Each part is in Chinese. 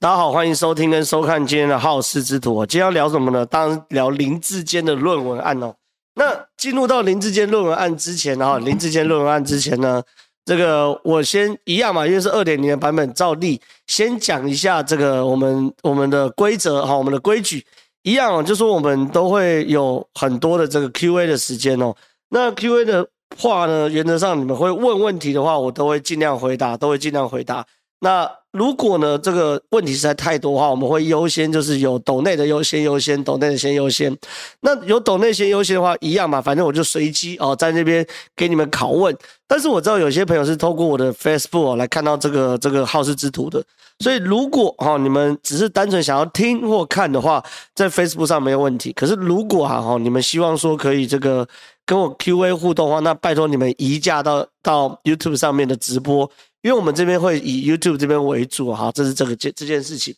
大家好，欢迎收听跟收看今天的好事之徒。今天要聊什么呢？当然聊林志坚的论文案哦。那进入到林志坚论文案之前啊，林志坚论文案之前呢，这个我先一样嘛，因为是二点零的版本，照例先讲一下这个我们我们的规则哈，我们的规矩一样哦，就是说我们都会有很多的这个 Q&A 的时间哦。那 Q&A 的话呢，原则上你们会问问题的话，我都会尽量回答，都会尽量回答。那如果呢，这个问题实在太多的话，我们会优先就是有抖内的优先优先，抖内的先优先。那有抖内先优先的话，一样嘛，反正我就随机哦，在那边给你们拷问。但是我知道有些朋友是透过我的 Facebook 来看到这个这个好事之徒的，所以如果哈你们只是单纯想要听或看的话，在 Facebook 上没有问题。可是如果哈哈你们希望说可以这个跟我 QA 互动的话，那拜托你们移驾到到 YouTube 上面的直播。因为我们这边会以 YouTube 这边为主哈，这是这个这这件事情。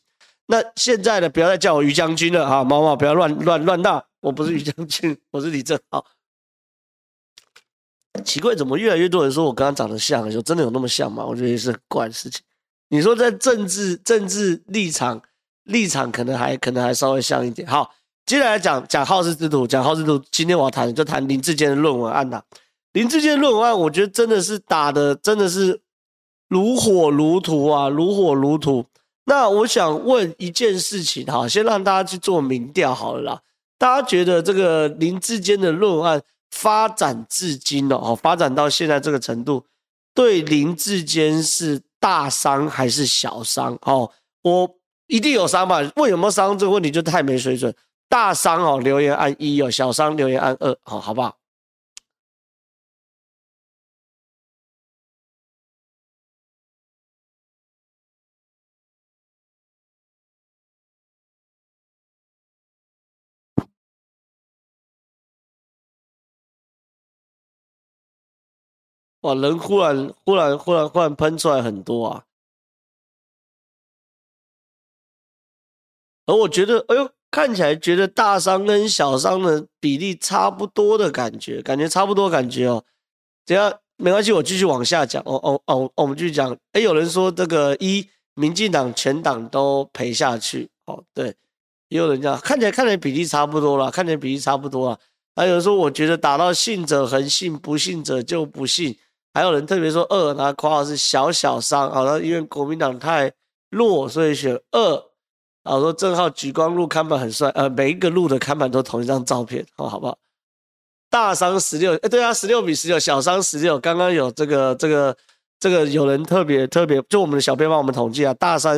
那现在呢，不要再叫我于将军了哈，毛毛不要乱乱乱闹，我不是于将军，我是李正浩。奇怪，怎么越来越多人说我跟他长得像？就真的有那么像吗？我觉得也是很怪的事情。你说在政治政治立场立场，可能还可能还稍微像一点。好，接下来讲讲好事之徒，讲好事之徒。今天我要谈就谈林志坚的论文案呐。林志坚的论文案，我觉得真的是打的真的是。如火如荼啊，如火如荼。那我想问一件事情哈，先让大家去做民调好了啦。大家觉得这个林志坚的论案发展至今了哦，发展到现在这个程度，对林志坚是大伤还是小伤？哦，我一定有伤吧？问有没有伤这个问题就太没水准。大伤哦，留言按一哦；小伤留言按二，哦，好不好？哇，人忽然、忽然、忽然、忽然喷出来很多啊！而我觉得，哎呦，看起来觉得大伤跟小伤的比例差不多的感觉，感觉差不多感觉哦。等下没关系，我继续往下讲。哦哦哦，我们继续讲。哎，有人说这个一民进党全党都赔下去。哦，对，也有人讲，看起来看起来比例差不多了，看起来比例差不多了。还有人说，我觉得打到信者恒信，不信者就不信。还有人特别说二，他括号是小小伤，好了，因为国民党太弱，所以选二。然后说正皓莒光路看板很帅，呃，每一个路的看板都同一张照片，好，好不好？大伤十六，哎，对啊，十六比十六，小伤十六。刚刚有这个这个这个有人特别特别，就我们的小编帮我们统计啊，大伤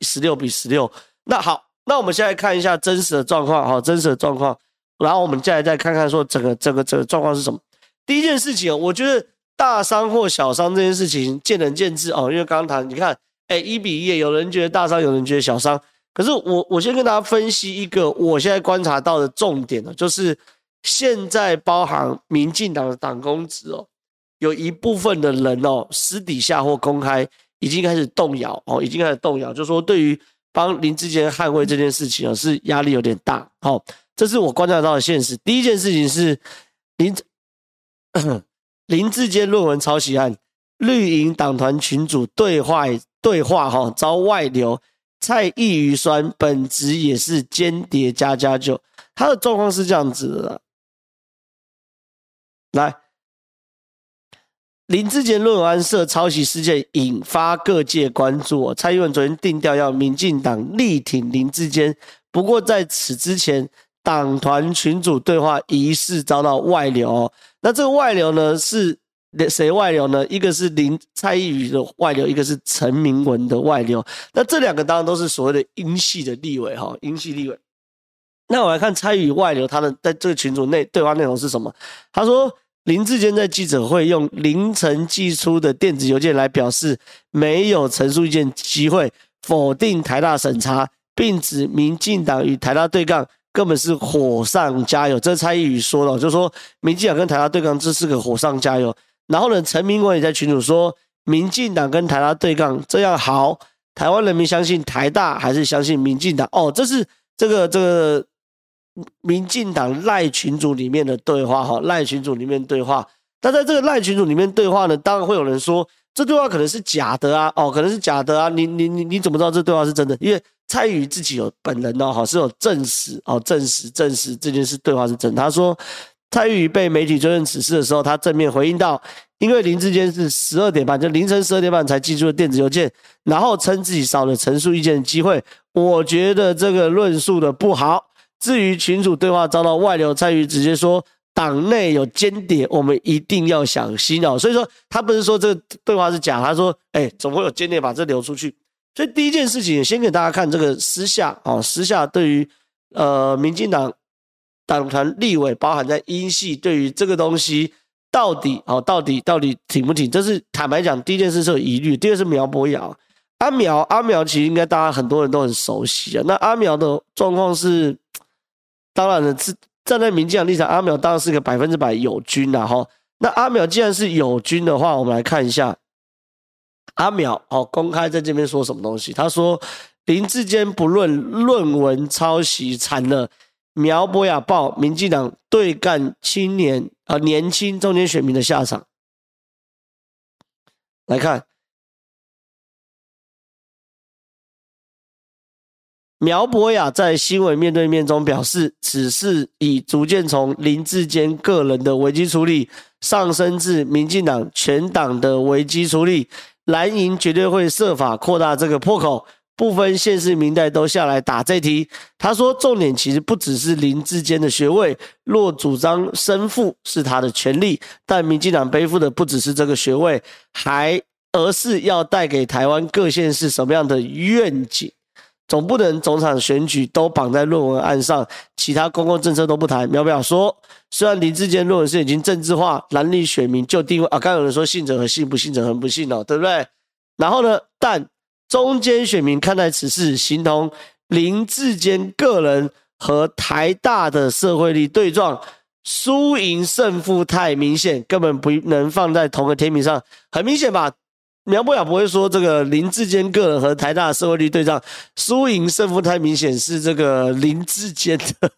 十六比十六。那好，那我们现在看一下真实的状况，哈，真实的状况。然后我们接下来再看看说整个整个整个状况是什么。第一件事情，我觉得。大伤或小伤这件事情见仁见智哦，因为刚刚谈，你看，哎，一比一，有人觉得大伤，有人觉得小伤。可是我我先跟大家分析一个我现在观察到的重点呢，就是现在包含民进党的党公职哦，有一部分的人哦，私底下或公开已经开始动摇哦，已经开始动摇，就是说对于帮林志坚捍卫这件事情哦，是压力有点大。好，这是我观察到的现实。第一件事情是林。林志坚论文抄袭案，绿营党团群组对话对话哈遭外流，蔡异余酸本质也是间谍加加酒，他的状况是这样子的。来，林志坚论文案涉抄袭事件引发各界关注，蔡英文昨天定调要民进党力挺林志坚，不过在此之前，党团群组对话疑似遭到外流。那这个外流呢，是谁外流呢？一个是林蔡异余的外流，一个是陈明文的外流。那这两个当然都是所谓的英系的立委哈，英系立委。那我来看蔡异余外流，他的在这个群组内对话内容是什么？他说林志坚在记者会用凌晨寄出的电子邮件来表示没有陈述意见机会，否定台大审查，并指民进党与台大对杠。根本是火上加油，这蔡异余说的，就说民进党跟台大对抗，这是个火上加油。然后呢，陈明文也在群组说，民进党跟台大对抗这样好，台湾人民相信台大还是相信民进党？哦，这是这个这个民进党赖群组里面的对话哈，赖群组里面对话。但在这个赖群组里面对话呢，当然会有人说，这对话可能是假的啊，哦，可能是假的啊，你你你你怎么知道这对话是真的？因为蔡宇自己有本人哦，好是有证实哦，证实证实这件事对话是真。他说蔡宇被媒体追问此事的时候，他正面回应道，因为林志坚是十二点半，就凌晨十二点半才寄出的电子邮件，然后称自己少了陈述意见的机会。我觉得这个论述的不好。至于群主对话遭到外流，蔡宇直接说。党内有间谍，我们一定要小心哦。所以说，他不是说这个对话是假，他说，哎，怎么会有间谍把这流出去？所以第一件事情，先给大家看这个私下哦，私下对于呃民进党党团立委，包含在英系，对于这个东西到底哦，到底到底挺不挺？这是坦白讲，第一件事是有疑虑。第二是苗博雅，阿苗阿苗，其实应该大家很多人都很熟悉啊。那阿苗的状况是，当然了，是。站在民进党立场，阿苗当然是个百分之百友军了哈。那阿苗既然是友军的话，我们来看一下阿苗哦，公开在这边说什么东西？他说林志坚不论论文抄袭惨了，苗博雅报民进党对干青年啊年轻中间选民的下场。来看。苗博雅在新闻面对面中表示，此事已逐渐从林志坚个人的危机处理上升至民进党全党的危机处理。蓝营绝对会设法扩大这个破口，部分县市民代都下来打这题。他说，重点其实不只是林志坚的学位，若主张生父是他的权利，但民进党背负的不只是这个学位，还而是要带给台湾各县市什么样的愿景。总不能总场选举都绑在论文案上，其他公共政策都不谈。苗表说，虽然林志坚论文是已经政治化，蓝绿选民就定位啊，刚有人说信者恒信，不信者恒不信哦，对不对？然后呢，但中间选民看待此事，形同林志坚个人和台大的社会力对撞，输赢胜负太明显，根本不能放在同个天平上，很明显吧？苗博雅不会说这个林志坚个人和台大的社会力对仗，输赢胜负太明显，是这个林志坚的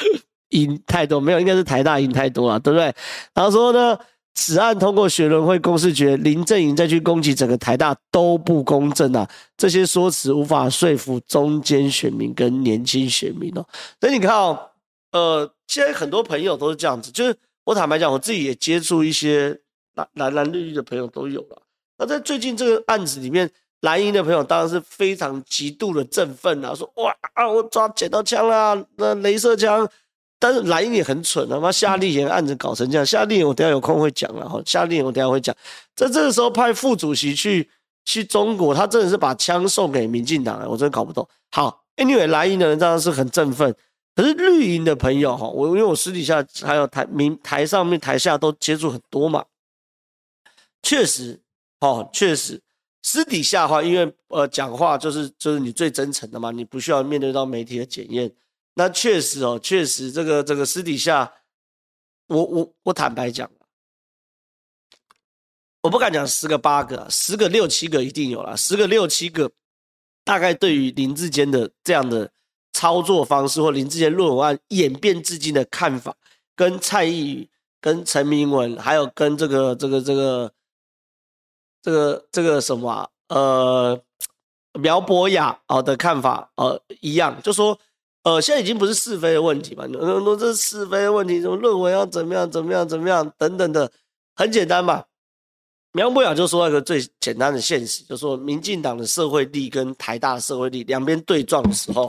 赢太多，没有，应该是台大赢太多了，对不对？然后说呢，此案通过学伦会公示决，林正英再去攻击整个台大都不公正啊！这些说辞无法说服中间选民跟年轻选民哦。所以你看哦，呃，现在很多朋友都是这样子，就是我坦白讲，我自己也接触一些蓝蓝蓝绿绿的朋友都有了。那在最近这个案子里面，蓝营的朋友当然是非常极度的振奋啊，说哇啊，我抓捡到枪啦，那镭射枪。但是蓝营也很蠢啊，妈夏立言案子搞成这样，夏立言我等下有空会讲了哈，夏立言我等下会讲。在这个时候派副主席去去中国，他真的是把枪送给民进党了，我真的搞不懂。好，Anyway，蓝营的人当然是很振奋，可是绿营的朋友哈，我因为我私底下还有台民台上面台下都接触很多嘛，确实。哦，确实，私底下的话，因为呃，讲话就是就是你最真诚的嘛，你不需要面对到媒体的检验。那确实哦，确实这个这个私底下，我我我坦白讲，我不敢讲十个八个，十个六七个一定有啦，十个六七个，大概对于林志坚的这样的操作方式或林志坚论文案演变至今的看法，跟蔡易余、跟陈明文，还有跟这个这个这个。这个这个什么啊？呃，苗博雅哦的看法呃一样，就说呃现在已经不是是非的问题嘛，那那这是是非的问题，什么论文要怎么样怎么样怎么样等等的，很简单嘛。苗博雅就说一个最简单的现实，就说民进党的社会力跟台大的社会力两边对撞的时候，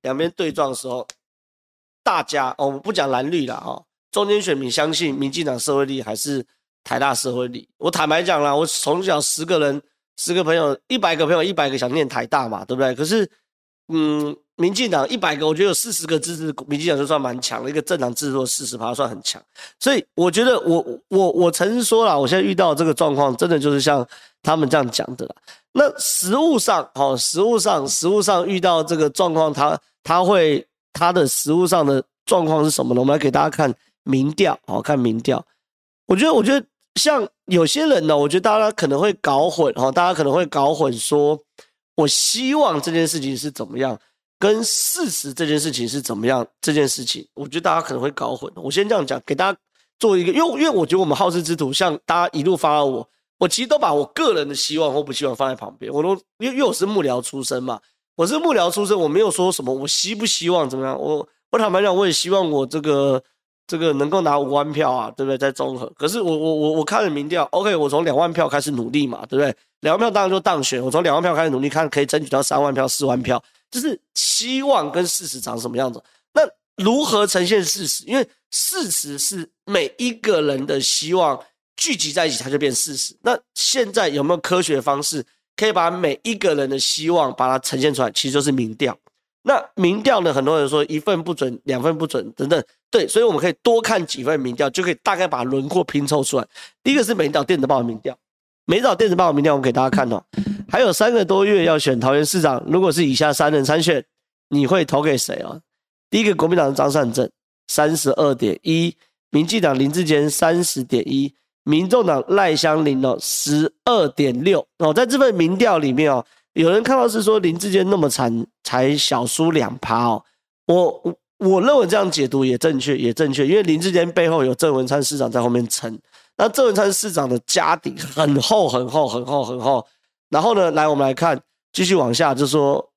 两边对撞的时候，大家哦我们不讲蓝绿了哦，中间选民相信民进党社会力还是。台大社会力，我坦白讲啦，我从小十个人，十个朋友，一百个朋友，一百个想念台大嘛，对不对？可是，嗯，民进党一百个，我觉得有四十个支持民进党就算蛮强的，一个政党支持四十趴算很强。所以我觉得我，我我我诚实说了，我现在遇到这个状况，真的就是像他们这样讲的啦。那实务上，哦，实务上，实务上遇到这个状况，他他会他的实务上的状况是什么呢？我们来给大家看民调，好看民调。我觉得，我觉得。像有些人呢，我觉得大家可能会搞混哈，大家可能会搞混说，我希望这件事情是怎么样，跟事实这件事情是怎么样，这件事情，我觉得大家可能会搞混。我先这样讲，给大家做一个，因为因为我觉得我们好事之徒，像大家一路发到我，我其实都把我个人的希望或不希望放在旁边。我都因为因为我是幕僚出身嘛，我是幕僚出身，我没有说什么我希不希望怎么样。我我坦白讲，我也希望我这个这个能够拿五万票啊，对不对？在综合，可是我我我我看了民调，OK，我从两万票开始努力嘛，对不对？两万票当然就当选，我从两万票开始努力，看可以争取到三万票、四万票，就是希望跟事实长什么样子。那如何呈现事实？因为事实是每一个人的希望聚集在一起，它就变事实。那现在有没有科学方式可以把每一个人的希望把它呈现出来？其实就是民调。那民调呢？很多人说一份不准，两份不准等等。对，所以我们可以多看几份民调，就可以大概把轮廓拼凑出来。第一个是美岛电子报的民调，美岛电子报的民调，我们给大家看哦。还有三个多月要选桃园市长，如果是以下三人参选，你会投给谁啊？第一个国民党的张善政三十二点一，民进党林志坚三十点一，民众党赖香林哦十二点六哦，在这份民调里面哦。有人看到是说林志坚那么惨，才小输两趴哦。我我我认为这样解读也正确，也正确，因为林志坚背后有郑文灿市长在后面撑，那郑文灿市长的家底很厚很厚很厚很厚。然后呢，来我们来看，继续往下，就说，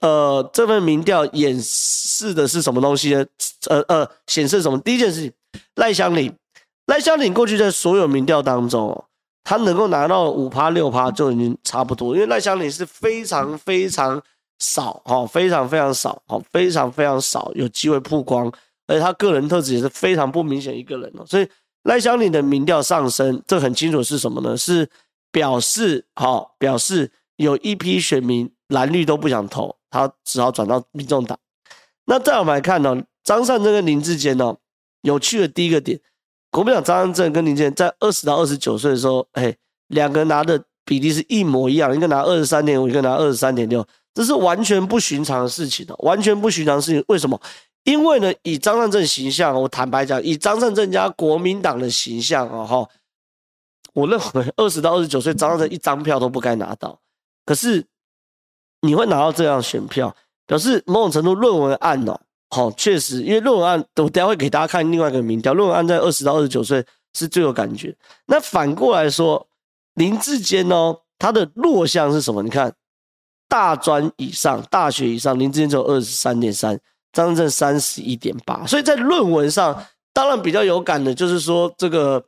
呃，这份民调演示的是什么东西呢？呃呃，显示什么？第一件事情，赖香伶，赖香伶过去在所有民调当中。他能够拿到五趴六趴就已经差不多，因为赖香伶是非常非常少哈，非常非常少哈，非常非常少有机会曝光，而且他个人特质也是非常不明显一个人哦，所以赖香伶的民调上升，这很清楚是什么呢？是表示哈，表示有一批选民蓝绿都不想投，他只好转到民众党。那再我们来看呢，张善政跟林志坚呢，有趣的第一个点。国民党张善政跟林智坚在二十到二十九岁的时候，哎，两个人拿的比例是一模一样，一个拿二十三点五，一个拿二十三点六，这是完全不寻常的事情的，完全不寻常事情。为什么？因为呢，以张善政形象，我坦白讲，以张善政加国民党的形象啊，哈，我认为二十到二十九岁张善政一张票都不该拿到。可是你会拿到这样选票，表示某种程度论文案哦。好，确实，因为论文案，我等下会给大家看另外一个民调。论文案在二十到二十九岁是最有感觉。那反过来说，林志坚哦，他的弱项是什么？你看，大专以上、大学以上，林志坚只有二十三点三，张善政三十一点八。所以在论文上，当然比较有感的，就是说这个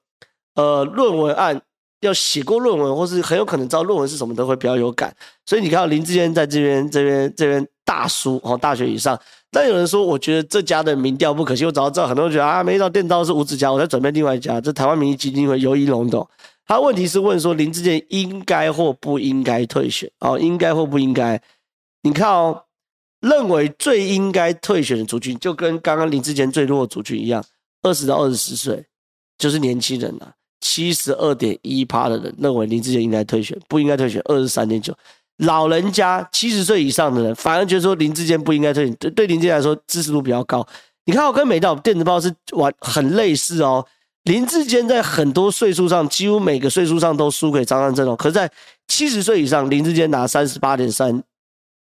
呃，论文案要写过论文，或是很有可能知道论文是什么，都会比较有感。所以你看林志坚在这边、这边、这边大叔哦，大学以上。但有人说，我觉得这家的民调不可信。我早就知道，很多人觉得啊，没到电刀是吴子嘉，我在准备另外一家，这台湾民意基金会游一龙董。他问题是问说，林志健应该或不应该退选？哦，应该或不应该？你看哦，认为最应该退选的族群，就跟刚刚林志健最弱的族群一样，二十到二十四岁，就是年轻人啊，七十二点一趴的人认为林志健应该退选，不应该退选二十三点九。老人家七十岁以上的人，反而觉得说林志坚不应该退选，对对林志坚来说支持度比较高。你看，我跟美岛电子报是玩很类似哦。林志坚在很多岁数上，几乎每个岁数上都输给张善政哦。可是在七十岁以上，林志坚拿三十八点三，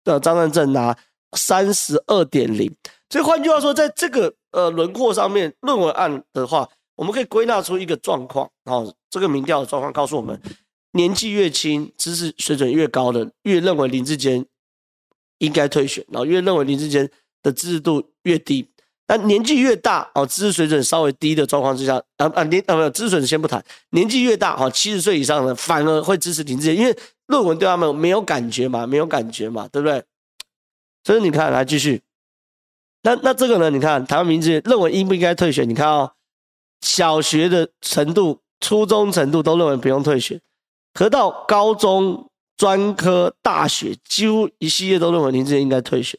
呃，张善政拿三十二点零。所以换句话说，在这个呃轮廓上面，论文案的话，我们可以归纳出一个状况哦。这个民调的状况告诉我们。年纪越轻，知识水准越高的，越认为林志坚应该退选，然后越认为林志坚的支持度越低。那年纪越大，哦，知识水准稍微低的状况之下，啊啊年啊没有知识水准先不谈，年纪越大，哦，七十岁以上的反而会支持林志坚，因为论文对他们没有感觉嘛，没有感觉嘛，对不对？所以你看，来继续。那那这个呢？你看台湾民意认为应不应该退选？你看哦，小学的程度、初中程度都认为不用退选。可到高中、专科、大学，几乎一系列都认为林志坚应该退选。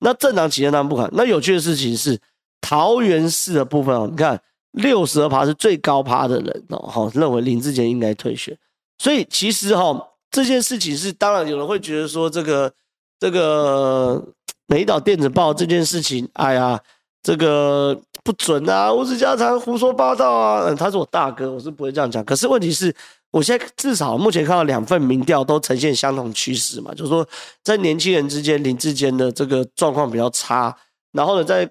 那政党、企业当然不管。那有趣的事情是，桃园市的部分哦，你看六十二趴是最高趴的人哦，哈，认为林志坚应该退选。所以其实哈，这件事情是，当然有人会觉得说，这个这个美岛电子报这件事情，哎呀，这个不准啊，吴子嘉常胡说八道啊。嗯，他是我大哥，我是不会这样讲。可是问题是。我现在至少目前看到两份民调都呈现相同趋势嘛，就是说在年轻人之间，林志坚的这个状况比较差，然后呢，在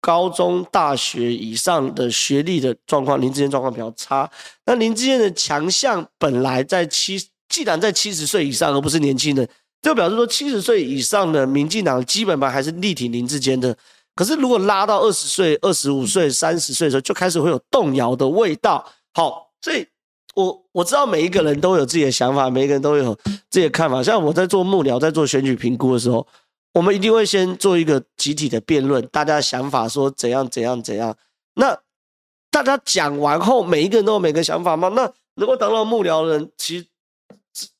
高中、大学以上的学历的状况，林志坚状况比较差。那林志坚的强项本来在七，既然在七十岁以上，而不是年轻人，就表示说七十岁以上的民进党基本盘还是力挺林志坚的。可是如果拉到二十岁、二十五岁、三十岁的时候，就开始会有动摇的味道。好，所以我我知道每一个人都有自己的想法，每一个人都有自己的看法。像我在做幕僚，在做选举评估的时候。我们一定会先做一个集体的辩论，大家想法说怎样怎样怎样。那大家讲完后，每一个人都有每个想法吗？那能够当到幕僚的人，其实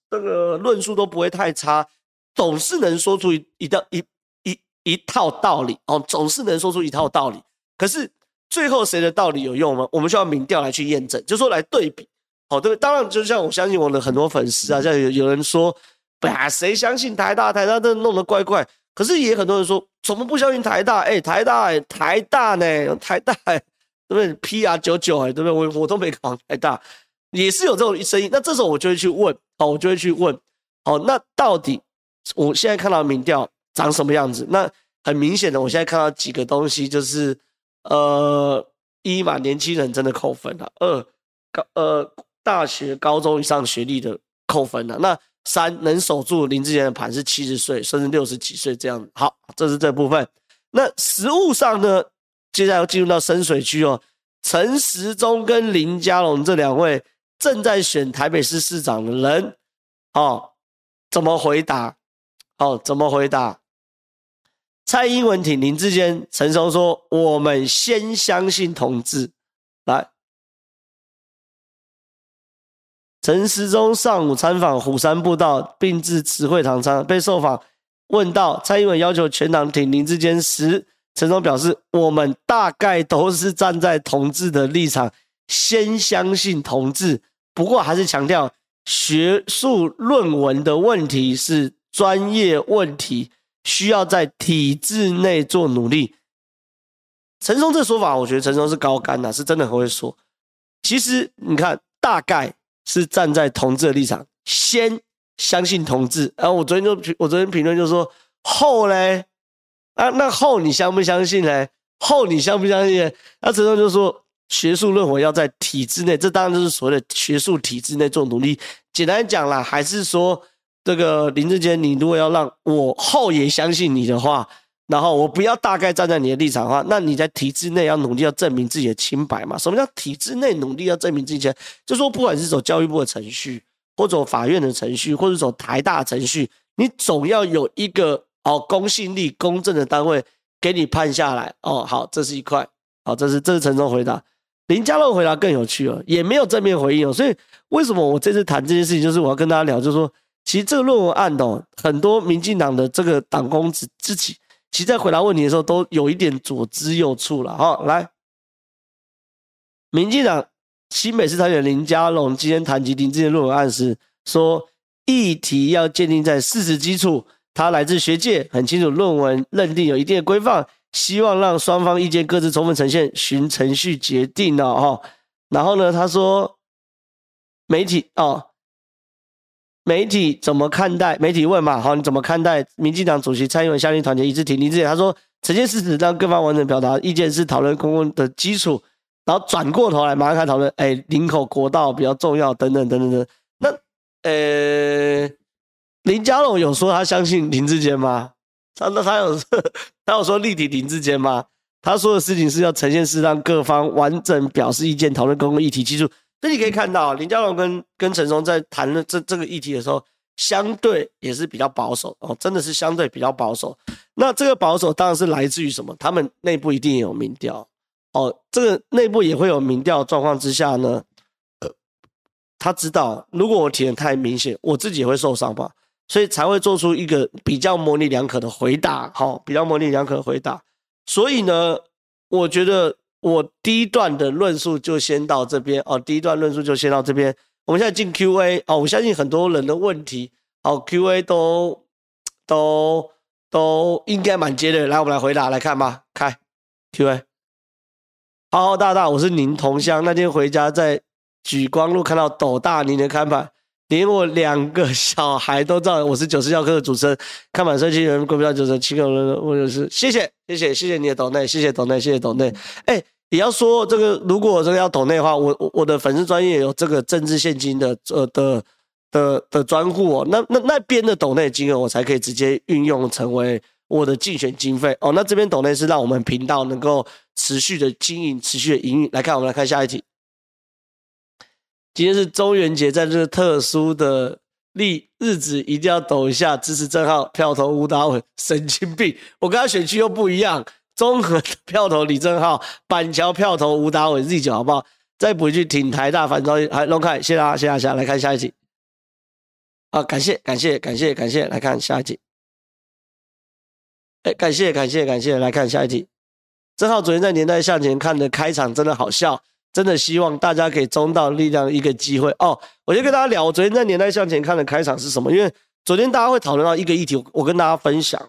这个论述都不会太差，总是能说出一一道一一一套道理哦，总是能说出一套道理。可是最后谁的道理有用吗？我们需要民调来去验证，就说来对比。对，当然就像我相信我的很多粉丝啊，像有有人说，啊，谁相信台大？台大都弄得怪怪。可是也很多人说，怎么不相信台大？哎、台大、台大呢？台大、对不对？PR 九九，哎，对不对？我我都没考台大，也是有这种声音。那这时候我就会去问，哦，我就会去问，哦，那到底我现在看到民调长什么样子？那很明显的，我现在看到几个东西，就是呃，一嘛，年轻人真的扣分了；二，呃，大学、高中以上学历的扣分了。那三能守住林志坚的盘是七十岁甚至六十几岁这样。好，这是这部分。那实务上呢？接下来要进入到深水区哦。陈时中跟林佳龙这两位正在选台北市市长的人，哦，怎么回答？哦，怎么回答？蔡英文挺林志坚，陈松说：“我们先相信同志。”来。陈时中上午参访虎山步道，并至慈惠堂参被受访问到蔡英文要求全党挺林智坚时，陈松表示：“我们大概都是站在同志的立场，先相信同志。不过还是强调，学术论文的问题是专业问题，需要在体制内做努力。”陈松这说法，我觉得陈松是高干呐，是真的很会说。其实你看，大概。是站在同志的立场，先相信同志。然后我昨天就我昨天评论就说后嘞，啊，那后你相不相信嘞？后你相不相信？那陈总就说学术论文要在体制内，这当然就是所谓的学术体制内做努力。简单讲啦，还是说这个林志坚，你如果要让我后也相信你的话。然后我不要大概站在你的立场的话，那你在体制内要努力要证明自己的清白嘛？什么叫体制内努力要证明自己？就说不管是走教育部的程序，或走法院的程序，或者走台大程序，你总要有一个哦公信力、公正的单位给你判下来哦。好，这是一块，好，这是这是陈忠回答。林佳龙回答更有趣了，也没有正面回应哦。所以为什么我这次谈这件事情，就是我要跟大家聊，就是说，其实这个论文案哦，很多民进党的这个党公子自己。其实，在回答问题的时候，都有一点左支右絀了哈。来，民进党新北市参选林佳龙今天谈及林志坚论文案时，说议题要建立在事实基础。他来自学界，很清楚论文认定有一定的规范，希望让双方意见各自充分呈现，循程序决定了哈。然后呢，他说媒体哦。媒体怎么看待？媒体问嘛，好，你怎么看待民进党主席蔡英文下令团结一致挺林智坚？他说，呈现事实，让各方完整表达意见是讨论公共的基础。然后转过头来，马上开始讨论，哎、欸，林口国道比较重要，等等等等等。那，呃、林佳龙有说他相信林志坚吗？他那他有他有说力挺林志坚吗？他说的事情是要呈现是让各方完整表示意见，讨论公共议题基础。所以你可以看到，林佳龙跟跟陈松在谈论这这个议题的时候，相对也是比较保守哦，真的是相对比较保守。那这个保守当然是来自于什么？他们内部一定也有民调哦，这个内部也会有民调状况之下呢，呃，他知道如果我提的太明显，我自己也会受伤吧，所以才会做出一个比较模棱两可的回答，好，比较模棱两可的回答。所以呢，我觉得。我第一段的论述就先到这边哦，第一段论述就先到这边。我们现在进 Q&A 哦，我相信很多人的问题哦，Q&A 都都都应该蛮接的。来，我们来回答，来看吧，开 Q&A。浩浩大大，我是您同乡，那天回家在莒光路看到斗大您的看板，连我两个小孩都知道我是九十教科的主持人，看满社区人股票九十七个人，我就是谢谢谢谢谢谢你的抖内，谢谢抖内，谢谢抖内。哎，也要说这个，如果这个要抖内的话，我我的粉丝专业有这个政治献金的呃的的的专户哦，那那那边的抖内金额我才可以直接运用成为我的竞选经费哦。那这边抖内是让我们频道能够持续的经营，持续的营运。来看，我们来看下一题。今天是中元节，在这个特殊的日日子，一定要抖一下支持正皓票投吴达伟，神经病！我跟他选区又不一样，中和票投李正浩，板桥票投吴达伟，Z 九好不好？再补一句，挺台大反招，还龙凯，谢谢大家，谢谢大家，来看下一集。啊，感谢感谢感谢感谢，来看下一集。哎，感谢感谢感谢，来看下一集。正皓昨天在年代向前看的开场真的好笑。真的希望大家可以中道力量一个机会哦！我就跟大家聊，我昨天在年代向前看的开场是什么？因为昨天大家会讨论到一个议题，我跟大家分享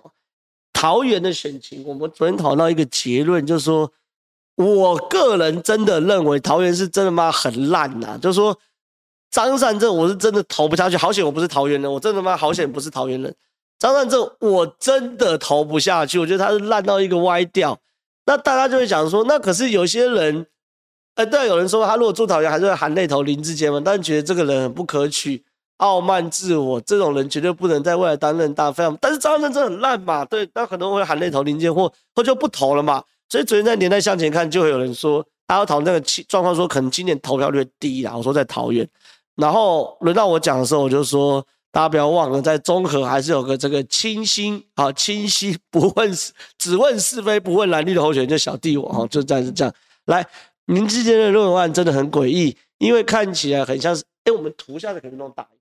桃园的选情。我们昨天讨论到一个结论，就是说，我个人真的认为桃园是真的吗？很烂呐！就是说，张善政我是真的投不下去，好险我不是桃园人，我真的吗？好险不是桃园人。张善政我真的投不下去，我觉得他是烂到一个歪掉。那大家就会讲说，那可是有些人。哎、欸，对，有人说他如果住桃园，还是会含泪投林志坚嘛？但觉得这个人很不可取，傲慢自我，这种人绝对不能在未来担任大非。但是张善政很烂嘛，对，那很多人会含泪投林智坚，或或就不投了嘛。所以昨天在年代向前看，就会有人说，大家讨论那个状况，说可能今年投票率低啦。我说在桃园，然后轮到我讲的时候，我就说大家不要忘了，在综合还是有个这个清新啊，清新不问只问是非不问蓝绿的候选人，就小弟我哈，就这样子这样来。林智坚的论文案真的很诡异，因为看起来很像是，哎，我们图下的可能弄大一点，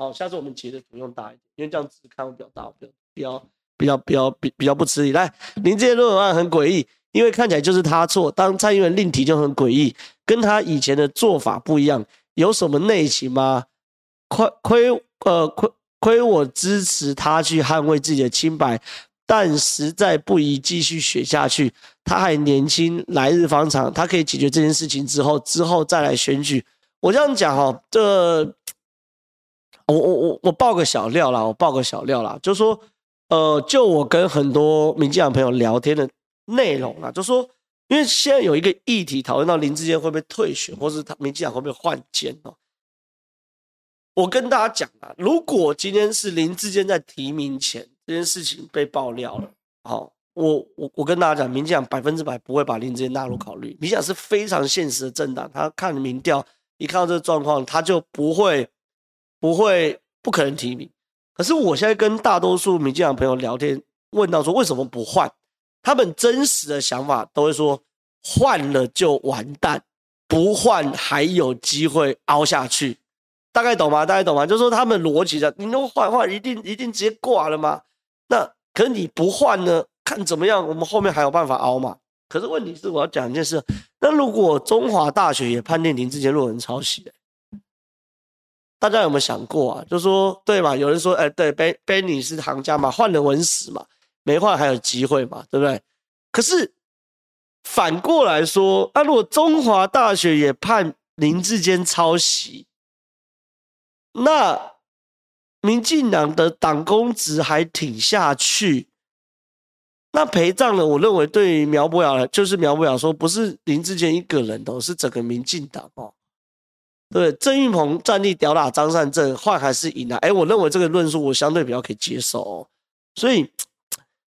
好，下次我们截的图用大一点，因为这样子看会比较大，比较比较比较比比较不吃力。来，林智坚论文案很诡异，因为看起来就是他错，当蔡英文另提就很诡异，跟他以前的做法不一样，有什么内情吗？亏亏呃亏亏我支持他去捍卫自己的清白。但实在不宜继续选下去。他还年轻，来日方长，他可以解决这件事情之后，之后再来选举。我这样讲哈，这我我我我爆个小料啦，我爆个小料啦，就是说，呃，就我跟很多民进党朋友聊天的内容啊，就说，因为现在有一个议题讨论到林志坚会不会退选，或是他民进党会不会换监哦。我跟大家讲啊，如果今天是林志坚在提名前。这件事情被爆料了，好，我我我跟大家讲，民进党百分之百不会把林志坚纳入考虑。民进党是非常现实的政党，他看民调，一看到这个状况，他就不会不会不可能提名。可是我现在跟大多数民进党朋友聊天，问到说为什么不换，他们真实的想法都会说换了就完蛋，不换还有机会凹下去。大概懂吗？大概懂吗？就是说他们逻辑的，你都换换，一定一定直接挂了吗？那可是你不换呢？看怎么样？我们后面还有办法熬嘛？可是问题是，我要讲一件事。那如果中华大学也判定林志杰论文抄袭，大家有没有想过啊？就说对嘛？有人说，哎，对，Ben Benny 是行家嘛，换了文史嘛，没换还有机会嘛，对不对？可是反过来说，那如果中华大学也判林志坚抄袭，那？民进党的党公职还挺下去，那陪葬了。我认为对于苗博雅来，就是苗博雅说，不是林志坚一个人哦，是整个民进党哦。对，郑运鹏战力吊打张善政，换还是赢啊？哎，我认为这个论述我相对比较可以接受哦。所以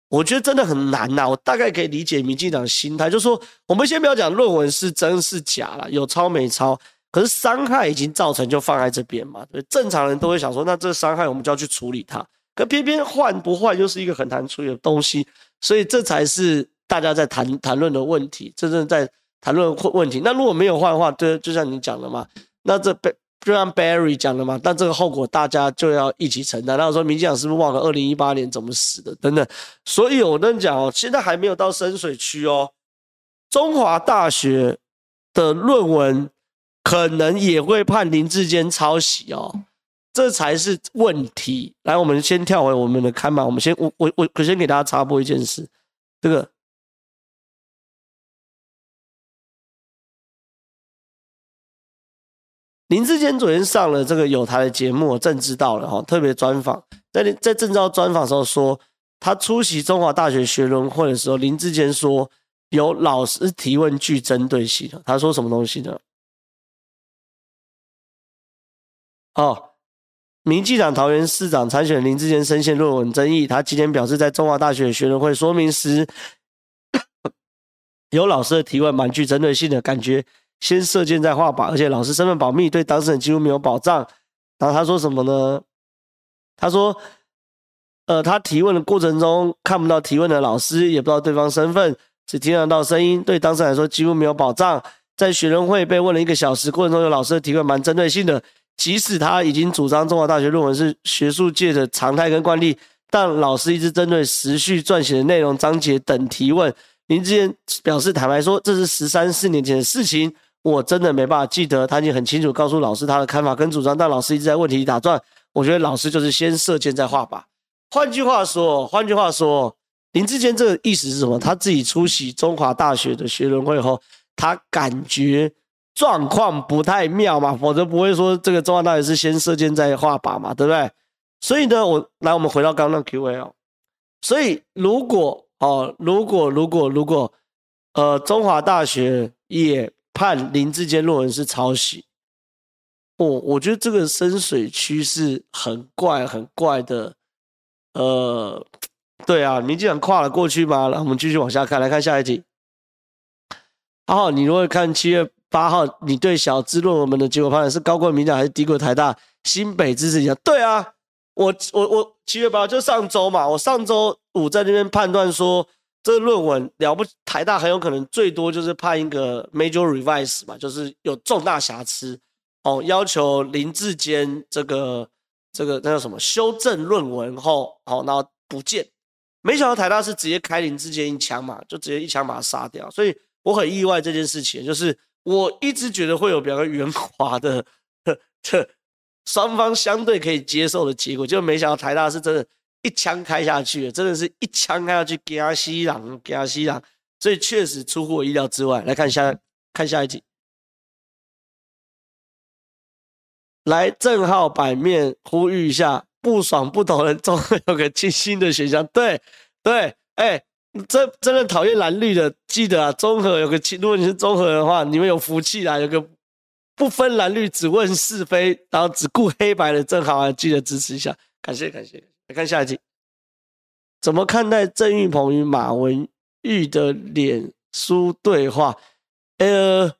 我觉得真的很难呐。我大概可以理解民进党心态，就是说我们先不要讲论文是真是假了，有抄没抄。可是伤害已经造成，就放在这边嘛。对，正常人都会想说，那这伤害我们就要去处理它。可偏偏换不换又是一个很难处理的东西，所以这才是大家在谈谈论的问题，真正在谈论问题。那如果没有换的话，对，就像你讲的嘛，那这被就像 Barry 讲的嘛，但这个后果大家就要一起承担。那我说民进党是不是忘了二零一八年怎么死的等等？所以我跟你讲哦，现在还没有到深水区哦。中华大学的论文。可能也会判林志坚抄袭哦，这才是问题。来，我们先跳回我们的看板，我们先我我我我先给大家插播一件事，这个林志坚昨天上了这个有台的节目，朕知道了哈，特别专访，在在正照专访的时候说，他出席中华大学学伦会的时候，林志坚说有老师提问具针对性的，他说什么东西呢？哦，民进党桃园市长参选林志坚深陷论文争议，他今天表示，在中华大学学伦会说明时，有老师的提问蛮具针对性的，感觉先射箭再画靶，而且老师身份保密，对当事人几乎没有保障。然后他说什么呢？他说，呃，他提问的过程中看不到提问的老师，也不知道对方身份，只听得到声音，对当事人来说几乎没有保障。在学生会被问了一个小时过程中，有老师的提问蛮针对性的。即使他已经主张中华大学论文是学术界的常态跟惯例，但老师一直针对时序撰写的内容、章节等提问。林志坚表示，坦白说，这是十三四年前的事情，我真的没办法记得。他已经很清楚告诉老师他的看法跟主张，但老师一直在问题打转。我觉得老师就是先射箭再画靶。换句话说，换句话说，林志坚这个意思是什么？他自己出席中华大学的学伦会后，他感觉。状况不太妙嘛，否则不会说这个中华大学是先射箭再画靶嘛，对不对？所以呢，我来我们回到刚刚的 Q&A 哦。所以如果哦，如果如果如果呃，中华大学也判林志坚论文是抄袭，我、哦、我觉得这个深水区是很怪很怪的。呃，对啊，民进党跨了过去吗？那，我们继续往下看，来看下一题。好，你如果看七月。八号，你对小资论文们的结果判断是高过民调还是低过台大？新北支持一下？对啊，我我我七月八号就上周嘛，我上周五在那边判断说这论文了不，台大很有可能最多就是判一个 major revise 嘛，就是有重大瑕疵哦，要求林志坚这个这个那叫什么修正论文后，好、哦，然后补件。没想到台大是直接开林志坚一枪嘛，就直接一枪把他杀掉，所以我很意外这件事情就是。我一直觉得会有比较圆滑的，这 双方相对可以接受的结果，就没想到台大是真的，一枪开下去，真的是一枪开下去，惊死人，惊死人，所以确实出乎我意料之外。来看下，看下一集，来正号版面呼吁一下，不爽不同人总会有个清新的选项，对对，哎、欸。这真的讨厌蓝绿的，记得啊，综合有个清，如果你是综合的话，你们有福气啦，有个不分蓝绿，只问是非，然后只顾黑白的，正好啊，记得支持一下，感谢感谢。来看下一集，怎么看待郑运鹏与马文玉的脸书对话？呃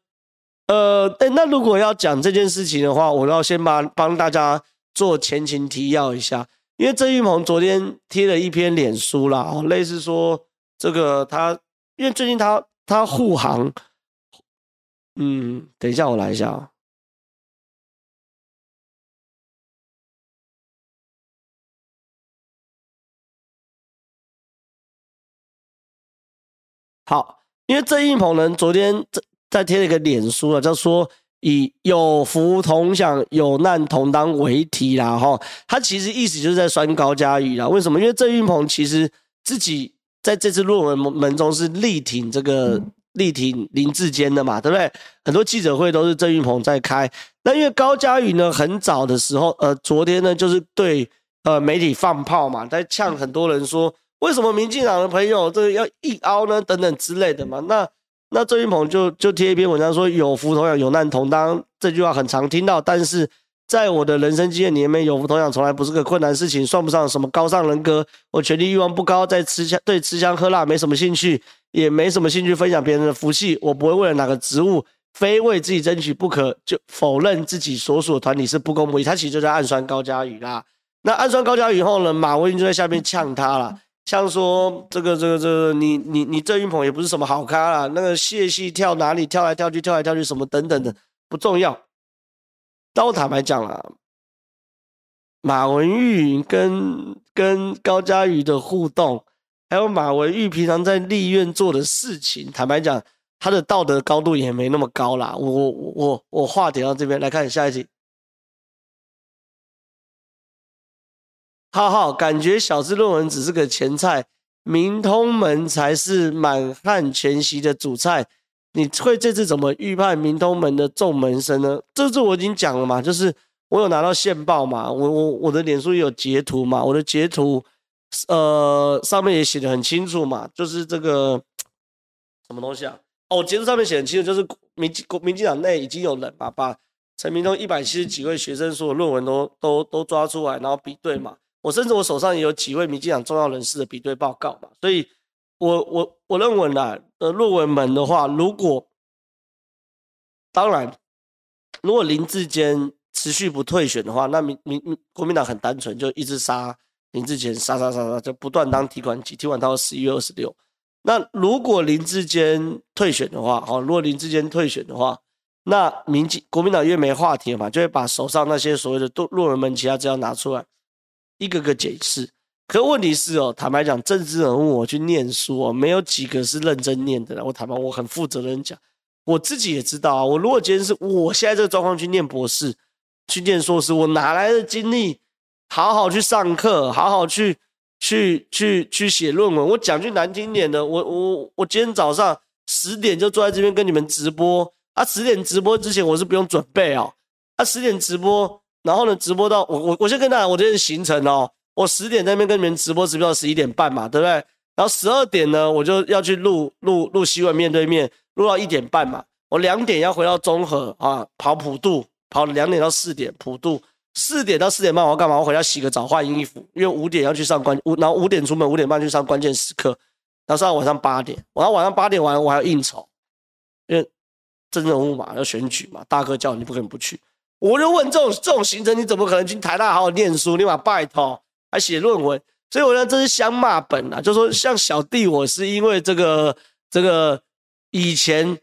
呃，哎，那如果要讲这件事情的话，我要先帮帮大家做前情提要一下，因为郑运鹏昨天贴了一篇脸书啦，类似说。这个他，因为最近他他护航，嗯，等一下我来一下啊。好，因为郑运鹏呢，昨天在在贴了一个脸书啊，叫说以有福同享、有难同当为题啦，哈，他其实意思就是在酸高嘉瑜啦。为什么？因为郑运鹏其实自己。在这次论文门中是力挺这个力挺林志坚的嘛，对不对？很多记者会都是郑运鹏在开。那因为高嘉宇呢，很早的时候，呃，昨天呢就是对呃媒体放炮嘛，在呛很多人说，为什么民进党的朋友这个要一凹呢？等等之类的嘛。那那郑云鹏就就贴一篇文章说，有福同享，有难同当，这句话很常听到，但是。在我的人生经验里面，有福同享从来不是个困难事情，算不上什么高尚人格。我权力欲望不高，在吃香对吃香喝辣没什么兴趣，也没什么兴趣分享别人的福气。我不会为了哪个职务，非为自己争取不可，就否认自己所属的团体是不公不义。他其实就在暗酸高嘉瑜啦。那暗酸高嘉瑜以后呢，马文就在下面呛他了，像说这个这个这个，你你你郑运鹏也不是什么好咖啦，那个谢系跳哪里跳来跳去，跳来跳去什么等等的不重要。但我坦白讲了，马文玉跟跟高嘉瑜的互动，还有马文玉平常在立院做的事情，坦白讲，他的道德高度也没那么高啦。我我我我话点到这边来看下一题。浩浩感觉小智论文只是个前菜，明通门才是满汉全席的主菜。你会这次怎么预判明通门的众门生呢？这次我已经讲了嘛，就是我有拿到线报嘛，我我我的脸书有截图嘛，我的截图呃上面也写得很清楚嘛，就是这个什么东西啊？哦，截图上面写很清楚，就是民国民进党内已经有人把，把陈明通一百七十几位学生所有论文都都都抓出来，然后比对嘛。我甚至我手上也有几位民进党重要人士的比对报告嘛，所以。我我我认为呢，呃，论文门的话，如果当然，如果林志坚持续不退选的话，那民民国民党很单纯，就一直杀林志坚，杀杀杀杀，就不断当提款机，提款到十一月二十六。那如果林志坚退选的话，好，如果林志坚退选的话，那民进国民党因为没话题嘛，就会把手上那些所谓的论论文门其他资料拿出来，一个个解释。可问题是哦，坦白讲，政治人物我去念书哦，没有几个是认真念的。我坦白，我很负责任讲，我自己也知道啊。我如果今天是我现在这个状况去念博士，去念硕士，我哪来的精力好好去上课，好好去去去去写论文？我讲句难听点的，我我我今天早上十点就坐在这边跟你们直播啊，十点直播之前我是不用准备哦，啊，十点直播，然后呢，直播到我我我先跟大家，我这是行程哦。我十点在那边跟你们直播，直播到十一点半嘛，对不对？然后十二点呢，我就要去录录录新闻面对面，录到一点半嘛。我两点要回到中和啊，跑普渡，跑两点到四点普渡，四点到四点半我要干嘛？我回家洗个澡，换衣服，因为五点要去上关，五然后五点出门，五点半去上关键时刻，然后上到晚上八点，然后晚上八点完我还要应酬，因为政治人物嘛，要选举嘛，大哥叫你不可能不去。我就问这种这种行程，你怎么可能去台大好好念书？你把拜托。还写论文，所以我觉得这是相骂本啊！就说像小弟，我是因为这个这个以前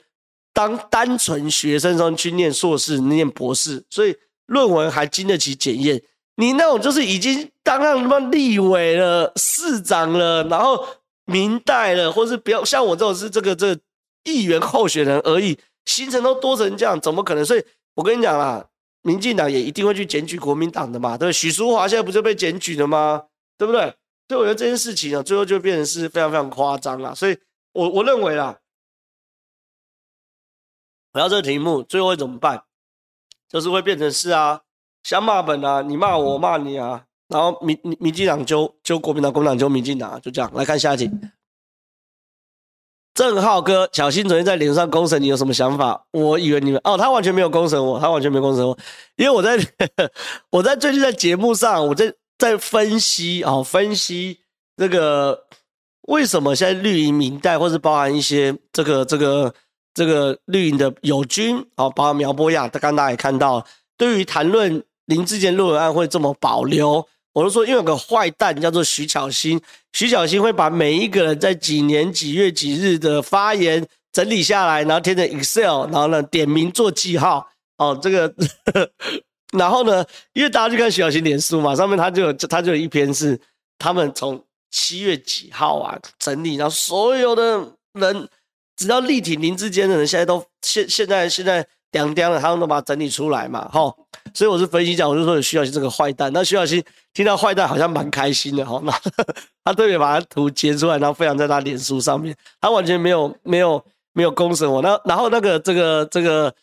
当单纯学生中去念硕士、念博士，所以论文还经得起检验。你那种就是已经当上什么立委了、市长了，然后民代了，或是不要像我这种是这个这议员候选人而已，行程都多成这样，怎么可能？所以我跟你讲啦。民进党也一定会去检举国民党的嘛，对不对？许淑华现在不就被检举了吗？对不对？所以我觉得这件事情啊，最后就变成是非常非常夸张了。所以我我认为啦，回到这个题目，最后会怎么办？就是会变成是啊，想骂本啊，你骂我，我骂你啊，然后民民民进党揪揪国民党，国民党揪民进党，就这样。来看下一题。郑浩哥，小新昨天在脸上公审你有什么想法？我以为你们哦，他完全没有公审我，他完全没有公审我，因为我在 我在最近在节目上，我在在分析啊、哦，分析这个为什么现在绿营民代，或是包含一些这个这个这个绿营的友军啊、哦，包含苗博雅，刚刚大家也看到，对于谈论林志坚论文案会这么保留。我就说，因为有个坏蛋叫做徐巧芯，徐巧芯会把每一个人在几年几月几日的发言整理下来，然后贴成 Excel，然后呢点名做记号。哦，这个，然后呢，因为大家去看徐巧芯脸书嘛，上面他就有他就有一篇是他们从七月几号啊整理，然后所有的人只要力挺林智坚的人，现在都现现在现在。凉凉了，他们都把它整理出来嘛，齁，所以我是分析讲，我就说徐小新这个坏蛋，那徐小新听到坏蛋好像蛮开心的，齁，那 他特别把他图截出来，然后分享在他脸书上面，他完全没有没有没有公审我，那然后那个这个这个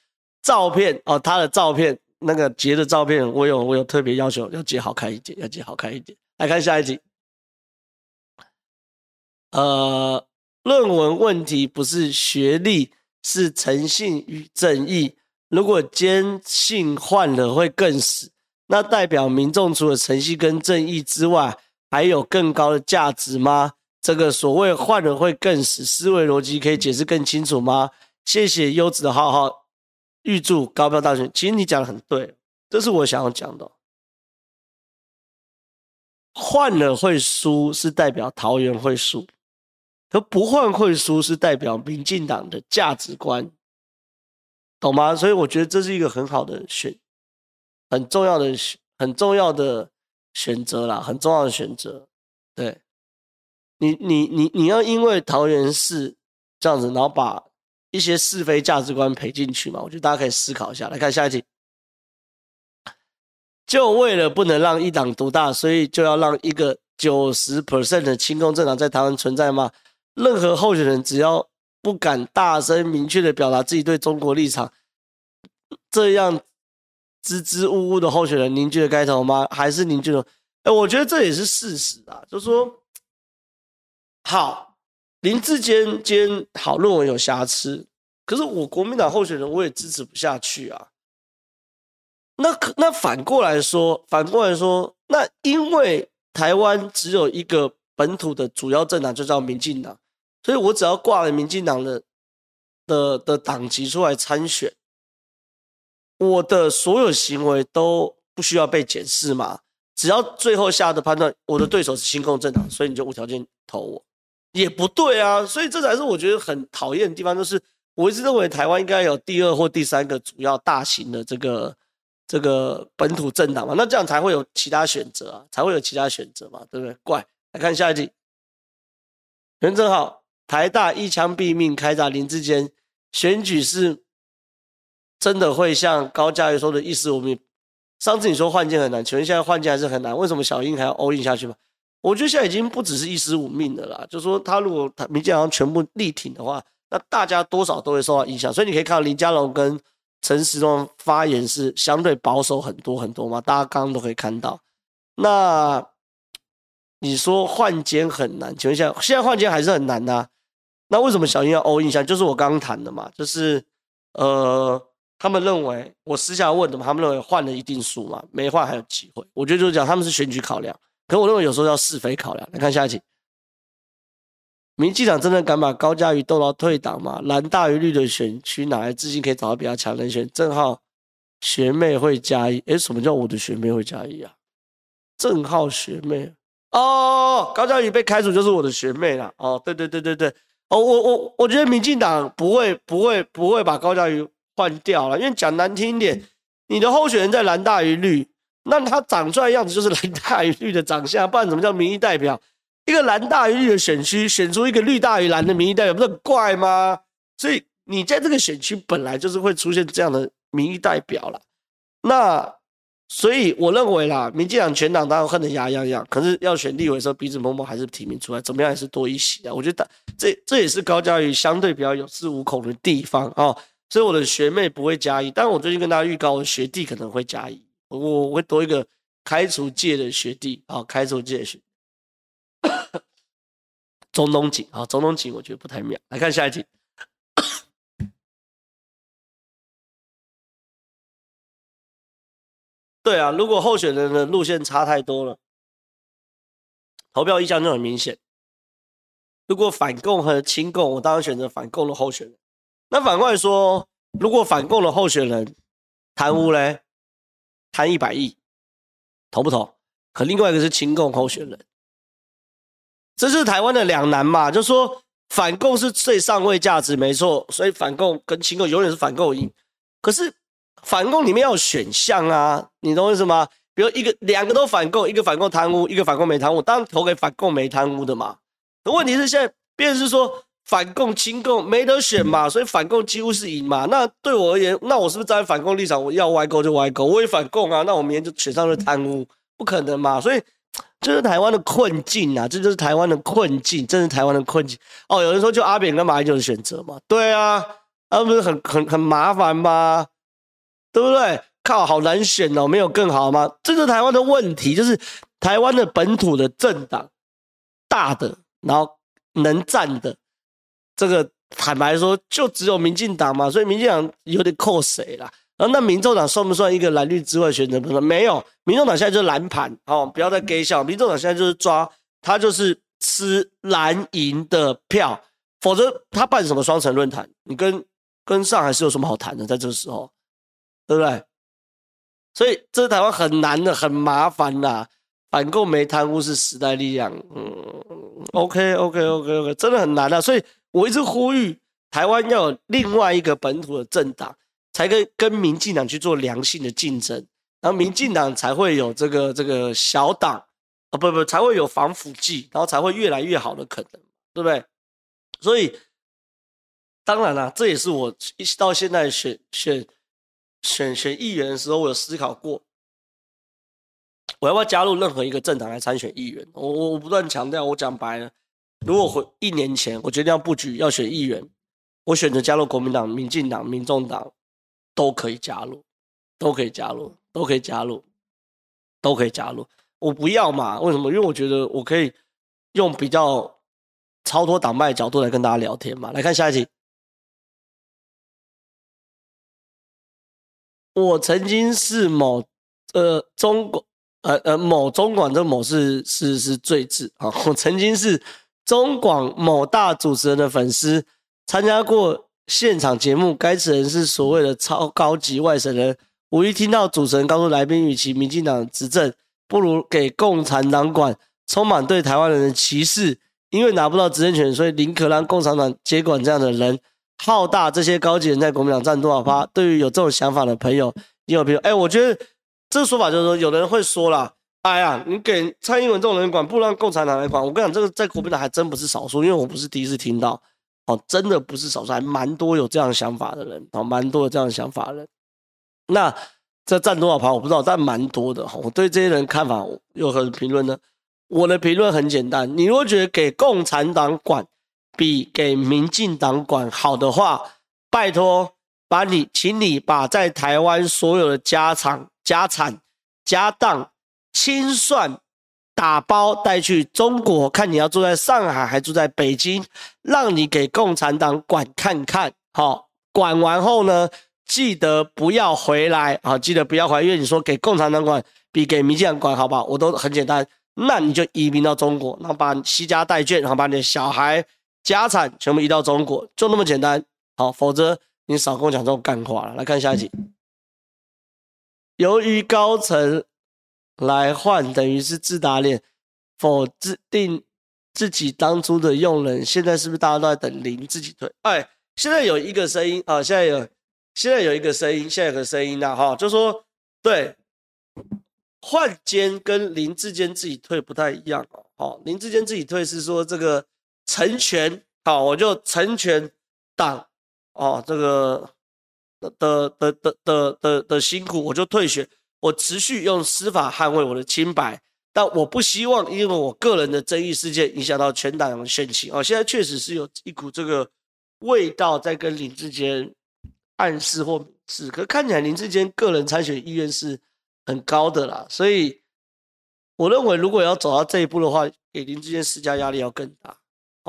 照片哦，他的照片那个截的照片，我有我有特别要求要截好看一点，要截好看一点，来看下一集，呃，论文问题不是学历。是诚信与正义。如果坚信换了会更死，那代表民众除了诚信跟正义之外，还有更高的价值吗？这个所谓换了会更死，思维逻辑可以解释更清楚吗？谢谢优质的浩浩，预祝高票当选。其实你讲的很对，这是我想要讲的。换了会输，是代表桃园会输。可不换会输，是代表民进党的价值观，懂吗？所以我觉得这是一个很好的选，很重要的选、很重要的选择啦，很重要的选择。对，你、你、你、你要因为桃园市这样子，然后把一些是非价值观赔进去嘛？我觉得大家可以思考一下。来看下一题，就为了不能让一党独大，所以就要让一个九十 percent 的亲共政党在台湾存在吗？任何候选人只要不敢大声明确的表达自己对中国立场，这样支支吾吾的候选人，凝聚了该头吗？还是凝聚了？哎，我觉得这也是事实啊，就说，好，林志坚今天好论文有瑕疵，可是我国民党候选人我也支持不下去啊。那可那反过来说，反过来说，那因为台湾只有一个本土的主要政党，就叫民进党，所以我只要挂了民进党的的的党籍出来参选，我的所有行为都不需要被检视嘛？只要最后下的判断，我的对手是新共政党，所以你就无条件投我，也不对啊。所以这才是我觉得很讨厌的地方，就是我一直认为台湾应该有第二或第三个主要大型的这个。这个本土政党嘛，那这样才会有其他选择啊，才会有其他选择嘛，对不对？怪，来看下一题。袁正浩，台大一枪毙命，开闸林志坚，选举是真的会像高嘉瑜说的一尸五命？上次你说换届很难，请问现在换届还是很难？为什么小英还要 all in 下去吗？我觉得现在已经不只是一尸五命了啦，就是说他如果他民进党全部力挺的话，那大家多少都会受到影响，所以你可以看到林佳龙跟。陈时中发言是相对保守很多很多嘛，大家刚刚都可以看到。那你说换监很难，请问一下，现在换监还是很难呐、那为什么小英要 all in 下？就是我刚刚谈的嘛，就是呃，他们认为我私下问的嘛，他们认为换了一定输嘛，没换还有机会。我觉得就是讲他们是选举考量，可我认为有时候要是非考量。来看下一题。民进党真的敢把高嘉瑜斗到退党吗？蓝大于绿的选区哪来自信可以找到比较强人选？正浩学妹会加一，诶，什么叫我的学妹会加一啊？正浩学妹哦，高嘉瑜被开除就是我的学妹了。哦，对对对对对，哦，我我我觉得民进党不会不会不会把高嘉瑜换掉了，因为讲难听一点，你的候选人在蓝大于绿，那他长出来样子就是蓝大于绿的长相，不然怎么叫民意代表？一个蓝大于绿的选区，选出一个绿大于蓝的民意代表，不是很怪吗？所以你在这个选区本来就是会出现这样的民意代表了。那所以我认为啦，民进党全党当然恨得牙痒痒，可是要选立委的时候鼻子摸摸还是提名出来，怎么样也是多一席啊。我觉得这这也是高嘉瑜相对比较有恃无恐的地方哦。所以我的学妹不会加一，但我最近跟大家预告，我学弟可能会加一，我我会多一个开除界的学弟啊，开除界的学弟。中东锦啊，中东锦我觉得不太妙。来看下一题。对啊，如果候选人的路线差太多了，投票意向就很明显。如果反共和亲共，我当然选择反共的候选人。那反过来说，如果反共的候选人贪污嘞，贪一百亿，投不投？可另外一个是亲共候选人。这是台湾的两难嘛，就是说反共是最上位价值，没错，所以反共跟亲共永远是反共赢。可是反共里面要有选项啊，你懂我意思吗？比如一个两个都反共，一个反共贪污，一个反共没贪污，当然投给反共没贪污的嘛。可问题是现在变成是说反共亲共没得选嘛，所以反共几乎是赢嘛。那对我而言，那我是不是站在反共立场？我要歪勾就歪勾，我也反共啊，那我明天就选上了贪污，不可能嘛，所以。这是台湾的困境啊！这就是台湾的困境，这是台湾的困境。哦，有人说就阿扁跟马英九的选择嘛？对啊，那不是很很很麻烦吗？对不对？靠，好难选哦，没有更好吗？这是台湾的问题，就是台湾的本土的政党大的，然后能战的，这个坦白说，就只有民进党嘛，所以民进党有点扣谁啦。然后那民众党算不算一个蓝绿之外选择？不是，没有，民众党现在就是蓝盘哦，不要再给笑。民众党现在就是抓，他就是吃蓝营的票，否则他办什么双城论坛？你跟跟上海是有什么好谈的？在这个时候，对不对？所以这台湾很难的，很麻烦的。反共没贪污是时代力量，嗯，OK OK OK OK，真的很难的。所以我一直呼吁台湾要有另外一个本土的政党。才跟跟民进党去做良性的竞争，然后民进党才会有这个这个小党啊，不不，才会有防腐剂，然后才会越来越好的可能，对不对？所以当然了，这也是我一直到现在选选选选议员的时候，我有思考过，我要不要加入任何一个政党来参选议员？我我不断强调，我讲白了，如果回一年前我决定要布局要选议员，我选择加入国民党、民进党、民众党，都可以加入，都可以加入，都可以加入，都可以加入。我不要嘛？为什么？因为我觉得我可以用比较超脱党派的角度来跟大家聊天嘛。来看下一题。我曾经是某呃中广呃呃某中广的某是是是罪字啊。我曾经是中广某大主持人的粉丝。参加过现场节目，该此人是所谓的超高级外省人。我一听到主持人告诉来宾，与其民进党执政，不如给共产党管，充满对台湾人的歧视。因为拿不到执政权，所以宁可让共产党接管这样的人。浩大这些高级人在国民党占多少趴？对于有这种想法的朋友，你有朋友？哎，我觉得这个说法就是说，有的人会说了，哎呀，你给蔡英文这种人管，不让共产党来管。我跟你讲，这个在国民党还真不是少数，因为我不是第一次听到。哦，真的不是少数，还蛮多有这样想法的人，哦，蛮多有这样想法的人。那这占多少趴我不知道，但蛮多的。我对这些人看法有何评论呢？我的评论很简单，你如果觉得给共产党管比给民进党管好的话，拜托把你，请你把在台湾所有的家产、家产、家当清算。打包带去中国，看你要住在上海还住在北京，让你给共产党管看看。好，管完后呢，记得不要回来。好，记得不要回来，因为你说给共产党管比给民进党管好不好？我都很简单，那你就移民到中国，然后把携家带眷，然后把你的小孩家产全部移到中国，就那么简单。好，否则你少跟我讲这种干话了。来看下一集，由于高层。来换等于是自打脸，否自定自己当初的用人，现在是不是大家都在等林自己退？哎，现在有一个声音啊，现在有现在有一个声音，现在有个声音呐，哈，就说对，换监跟林志坚自己退不太一样哦。好，林志坚自己退是说这个成全，好，我就成全党哦，这个的的的的的的辛苦，我就退选。我持续用司法捍卫我的清白，但我不希望因为我个人的争议事件影响到全党的选情。哦，现在确实是有一股这个味道在跟林志坚暗示或明示，可看起来林志坚个人参选意愿是很高的啦，所以我认为如果要走到这一步的话，给林志坚施加压力要更大，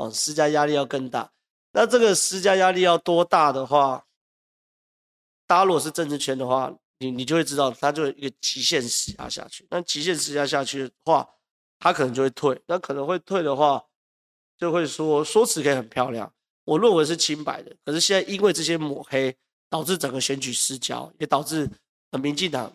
哦，施加压力要更大。那这个施加压力要多大的话，大家如果是政治圈的话。你你就会知道，他就一个极限施压下去。那极限施压下去的话，他可能就会退。那可能会退的话，就会说说辞可以很漂亮，我认为是清白的。可是现在因为这些抹黑，导致整个选举失焦，也导致民进党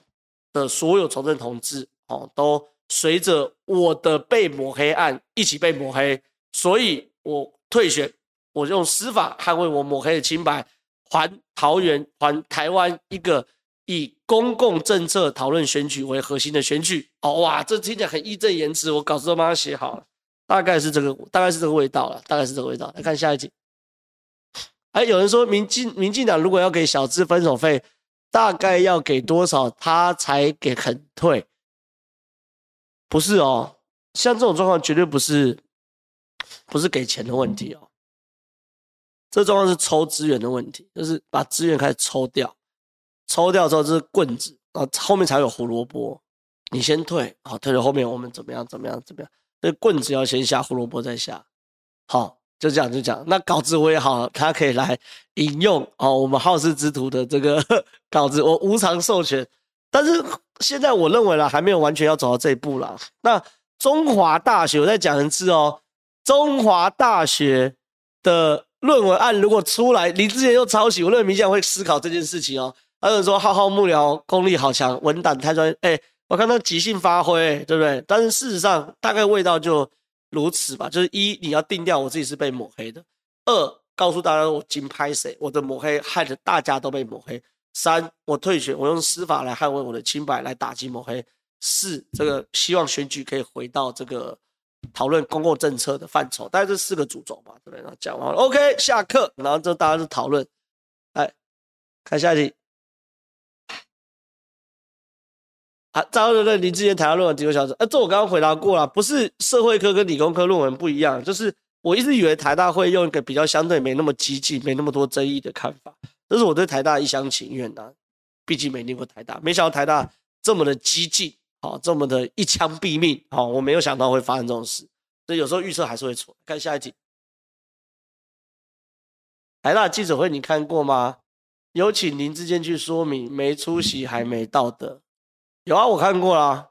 的所有从政同志哦，都随着我的被抹黑案一起被抹黑。所以我退选，我用司法捍卫我抹黑的清白，还桃园还台湾一个。以公共政策讨论选举为核心的选举，哦哇，这听起来很义正言辞，我稿子都帮他写好了，大概是这个，大概是这个味道了，大概是这个味道。来看下一集，哎，有人说民进民进党如果要给小资分手费，大概要给多少他才给肯退？不是哦，像这种状况绝对不是，不是给钱的问题哦，这状况是抽资源的问题，就是把资源开始抽掉。抽掉之后这是棍子，啊，后面才有胡萝卜。你先退，好，退了后面我们怎么样？怎么样？怎么样？所以棍子要先下，胡萝卜再下。好，就这样就讲。那稿子我也好，他可以来引用哦。我们好事之徒的这个 稿子，我无偿授权。但是现在我认为啦，还没有完全要走到这一步啦。那中华大学，我再讲一次哦，中华大学的论文案如果出来，你之前又抄袭，我认为明天会思考这件事情哦。还有说浩浩幕僚功力好强，文胆太专业。哎，我看他即兴发挥，对不对？但是事实上，大概味道就如此吧。就是一，你要定调我自己是被抹黑的；二，告诉大家我金拍谁，我的抹黑害得大家都被抹黑；三，我退选，我用司法来捍卫我的清白，来打击抹黑；四，这个希望选举可以回到这个讨论公共政策的范畴。大概这四个主轴吧，对不对？然后讲完了，OK，下课，然后这大家就讨论。来看下一题。啊，张乐乐林智坚台大论文几个小时？呃、啊，这我刚刚回答过了，不是社会科跟理工科论文不一样，就是我一直以为台大会用一个比较相对没那么激进、没那么多争议的看法，这是我对台大一厢情愿呐。毕竟没念过台大，没想到台大这么的激进，好，这么的一枪毙命，好，我没有想到会发生这种事，所以有时候预测还是会错。看下一题，台大记者会你看过吗？有请林智坚去说明，没出席还没道德。有啊，我看过啦，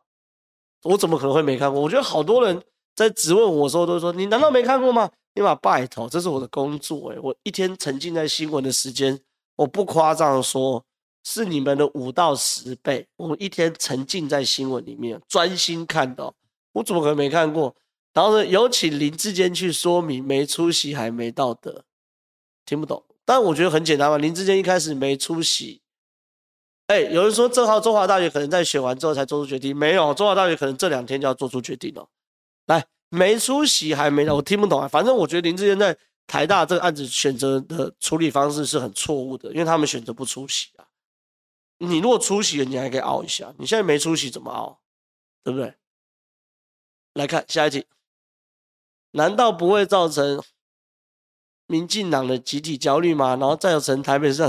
我怎么可能会没看过？我觉得好多人在质问我的时候都说：“你难道没看过吗？”你把拜托，这是我的工作诶，我一天沉浸在新闻的时间，我不夸张说。是你们的五到十倍。我一天沉浸在新闻里面，专心看的，我怎么可能没看过？然后呢，有请林志坚去说明，没出席还没道德，听不懂。但我觉得很简单嘛，林志坚一开始没出席。哎，有人说正好中华大学可能在选完之后才做出决定，没有，中华大学可能这两天就要做出决定了。来，没出席还没到，我听不懂啊。反正我觉得林志坚在台大这个案子选择的处理方式是很错误的，因为他们选择不出席。你如果出席了，你还可以凹一下。你现在没出席，怎么凹？对不对？来看下一题，难道不会造成民进党的集体焦虑吗？然后再有成台北市，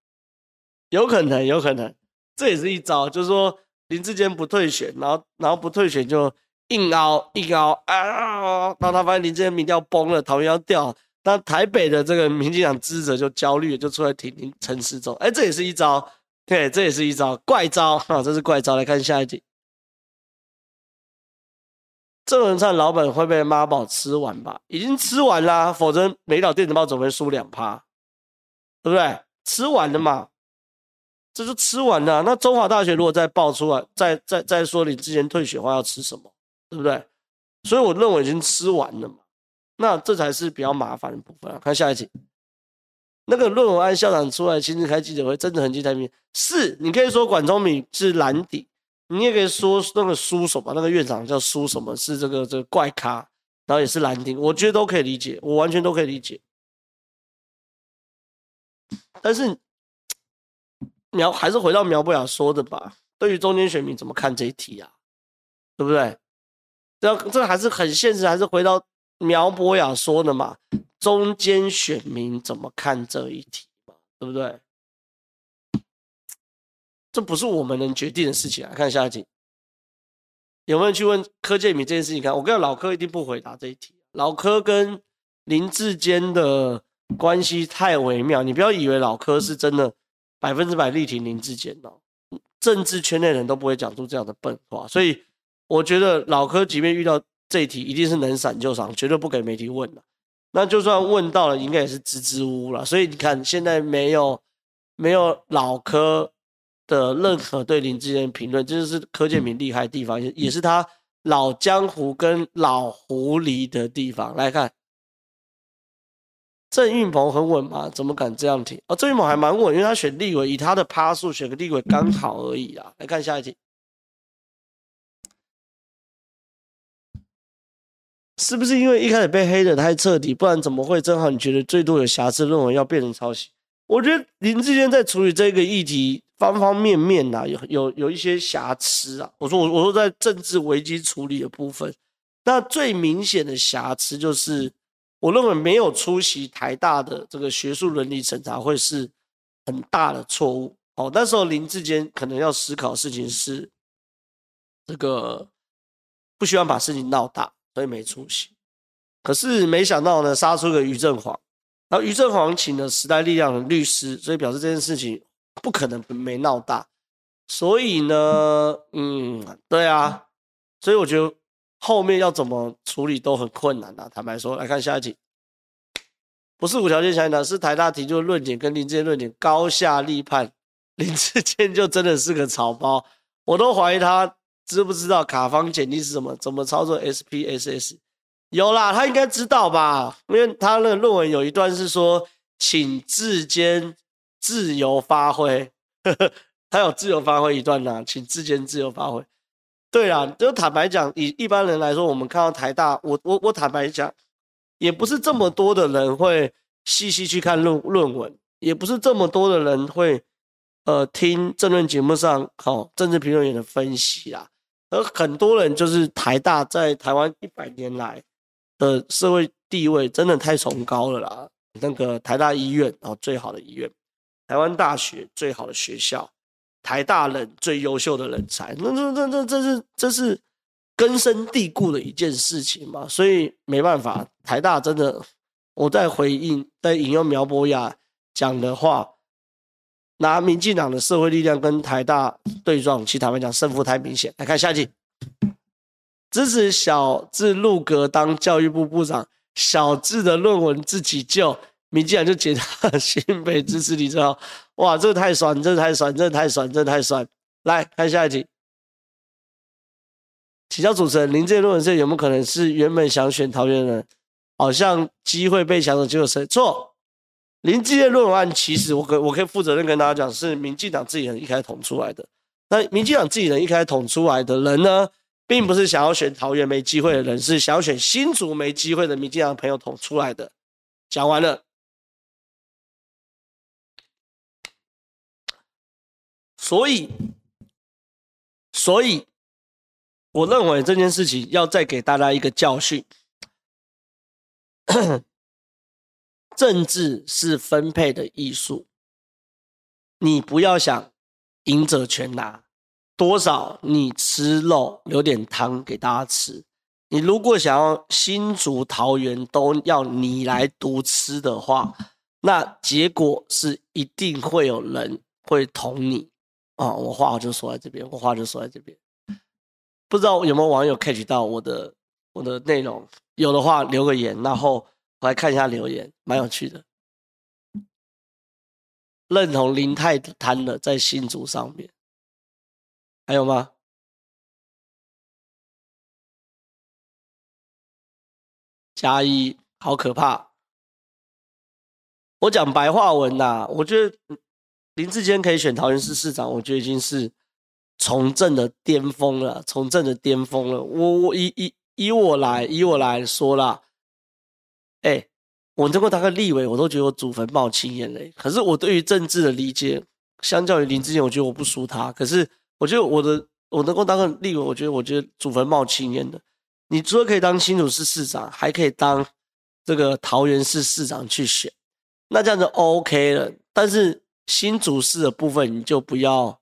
有可能，有可能，这也是一招，就是说林志坚不退选，然后然后不退选就硬凹硬凹啊，然后他发现林志坚民调崩了，桃园要掉，那台北的这个民进党支持者就焦虑，就出来挺林陈时中，哎，这也是一招。对，这也是一招怪招啊！这是怪招。来看下一题，郑文灿老本会被妈宝吃完吧？已经吃完啦，否则美岛电子报总会输两趴，对不对？吃完了嘛，这就吃完了。那中华大学如果再爆出来，再再再说你之前退学话要吃什么，对不对？所以我认为已经吃完了嘛，那这才是比较麻烦的部分。看下一题。那个论文案校长出来亲自开记者会，真的很精彩。是，你可以说管中闵是蓝底，你也可以说那个苏什么，那个院长叫苏什么，是这个这个怪咖，然后也是蓝丁，我觉得都可以理解，我完全都可以理解。但是苗还是回到苗不雅说的吧，对于中间选民怎么看这一题啊？对不对？这这还是很现实，还是回到苗博雅说的嘛？中间选民怎么看这一题嘛？对不对？这不是我们能决定的事情啊！看下一题，有没有去问柯建铭这件事情？看，我跟老柯一定不回答这一题。老柯跟林志坚的关系太微妙，你不要以为老柯是真的百分之百力挺林志坚哦。政治圈内人都不会讲出这样的笨话，所以我觉得老柯即便遇到这一题，一定是能闪就闪，绝对不给媒体问的。那就算问到了，应该也是支支吾吾了。所以你看，现在没有没有老柯的任何对林志坚评论，这就是柯建明厉害的地方，也也是他老江湖跟老狐狸的地方。来看，郑运鹏很稳吗？怎么敢这样提？哦，郑运鹏还蛮稳，因为他选立委，以他的趴数选个立委刚好而已啊。来看下一题。是不是因为一开始被黑的太彻底，不然怎么会正好你觉得最多有瑕疵论文要变成抄袭？我觉得林志坚在处理这个议题方方面面呐、有有有一些瑕疵啊。我说我我说在政治危机处理的部分，那最明显的瑕疵就是我认为没有出席台大的这个学术伦理审查会是很大的错误。哦，那时候林志坚可能要思考的事情是这个不希望把事情闹大。所以没出息，可是没想到呢，杀出个于正煌，然后于正煌请了时代力量的律师，所以表示这件事情不可能没闹大。所以呢，嗯，对啊，所以我觉得后面要怎么处理都很困难啊。坦白说，来看下一题，不是无条件相信，是台大提出的论点跟林志坚论点高下立判，林志坚就真的是个草包，我都怀疑他。知不知道卡方检定是什么？怎么操作 SPSS？有啦，他应该知道吧？因为他的论文有一段是说，请自监自由发挥，他有自由发挥一段呐、啊，请自监自由发挥。对啊，就坦白讲，以一般人来说，我们看到台大，我我我坦白讲，也不是这么多的人会细细去看论论文，也不是这么多的人会呃听政论节目上好、哦、政治评论员的分析啦。而很多人就是台大在台湾一百年来的社会地位真的太崇高了啦。那个台大医院啊，最好的医院，台湾大学最好的学校，台大人最优秀的人才，那这这这这是这是根深蒂固的一件事情嘛。所以没办法，台大真的，我在回应，在引用苗博雅讲的话。拿民进党的社会力量跟台大对撞，其实坦白讲胜负太明显。来看下一题，支持小智入阁当教育部部长，小智的论文自己救，民进党就解他新北支持李正皓。哇，这个太酸，这个太酸，这个太酸，这个太酸。来看下一题，请教主持人，您这论文是有没有可能是原本想选桃园人，好像机会被抢走，结果谁错？林志坚论文案，其实我可我可以负责任跟大家讲，是民进党自己人一开始捅出来的。那民进党自己人一开始捅出来的人呢，并不是想要选桃园没机会的人，是想要选新竹没机会的民进党朋友捅出来的。讲完了，所以，所以，我认为这件事情要再给大家一个教训。政治是分配的艺术，你不要想赢者全拿，多少你吃肉留点汤给大家吃。你如果想要新竹桃园都要你来独吃的话，那结果是一定会有人会捅你啊！我话我就说在这边，我话就说在这边。不知道有没有网友 catch 到我的我的内容？有的话留个言，然后。我来看一下留言，蛮有趣的。认同林太贪的在新竹上面，还有吗？加一，好可怕！我讲白话文呐，我觉得林志坚可以选桃园市市长，我觉得已经是从政的巅峰了，从政的巅峰了。我我以以以我来以我来说啦。哎、我能够当个立委，我都觉得我祖坟冒青烟嘞。可是我对于政治的理解，相较于林智坚，我觉得我不输他。可是我觉得我的我能够当个立委，我觉得我觉得祖坟冒青烟的。你除了可以当新竹市市长，还可以当这个桃园市市长去选，那这样就 OK 了。但是新竹市的部分，你就不要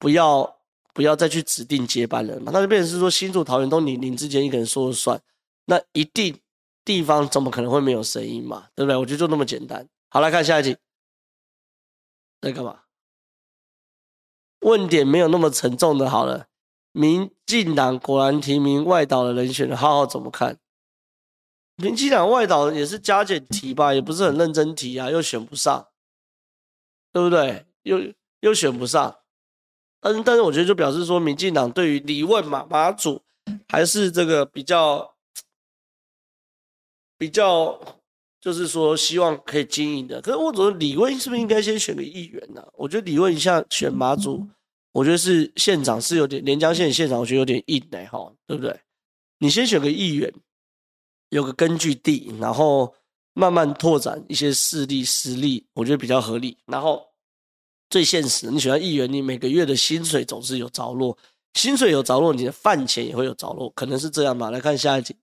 不要不要再去指定接班人嘛，那就变成是说新竹桃园都你林志坚一个人说了算，那一定。地方怎么可能会没有声音嘛？对不对？我觉得就那么简单。好，来看下一题。在干嘛？问点没有那么沉重的。好了，民进党果然提名外岛的人选了，浩浩怎么看？民进党外岛也是加减提吧，也不是很认真提啊，又选不上，对不对？又又选不上。但是但是，我觉得就表示说，民进党对于李问马马祖还是这个比较。比较就是说，希望可以经营的。可是我觉得李问是不是应该先选个议员呢？我觉得李问一下选马祖，我觉得是县长是有点连江县县长，我觉得有点硬哎哈，对不对？你先选个议员，有个根据地，然后慢慢拓展一些势力实力，我觉得比较合理。然后最现实，你选议员，你每个月的薪水总是有着落，薪水有着落，你的饭钱也会有着落，可能是这样吧。来看下一集。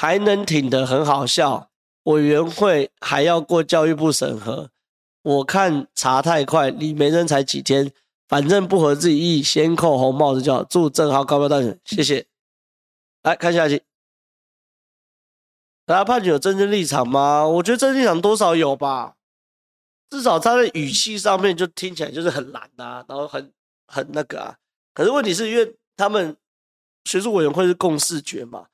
还能挺得很好笑，委员会还要过教育部审核，我看查太快，李没人才几天，反正不合自己意，先扣红帽子就好祝正皓高票当选，谢谢。来看下一题，大家判决有政治立场吗？我觉得政治立场多少有吧，至少他的语气上面就听起来就是很懒啊，然后很很那个啊。可是问题是因为他们学术委员会是共视觉嘛。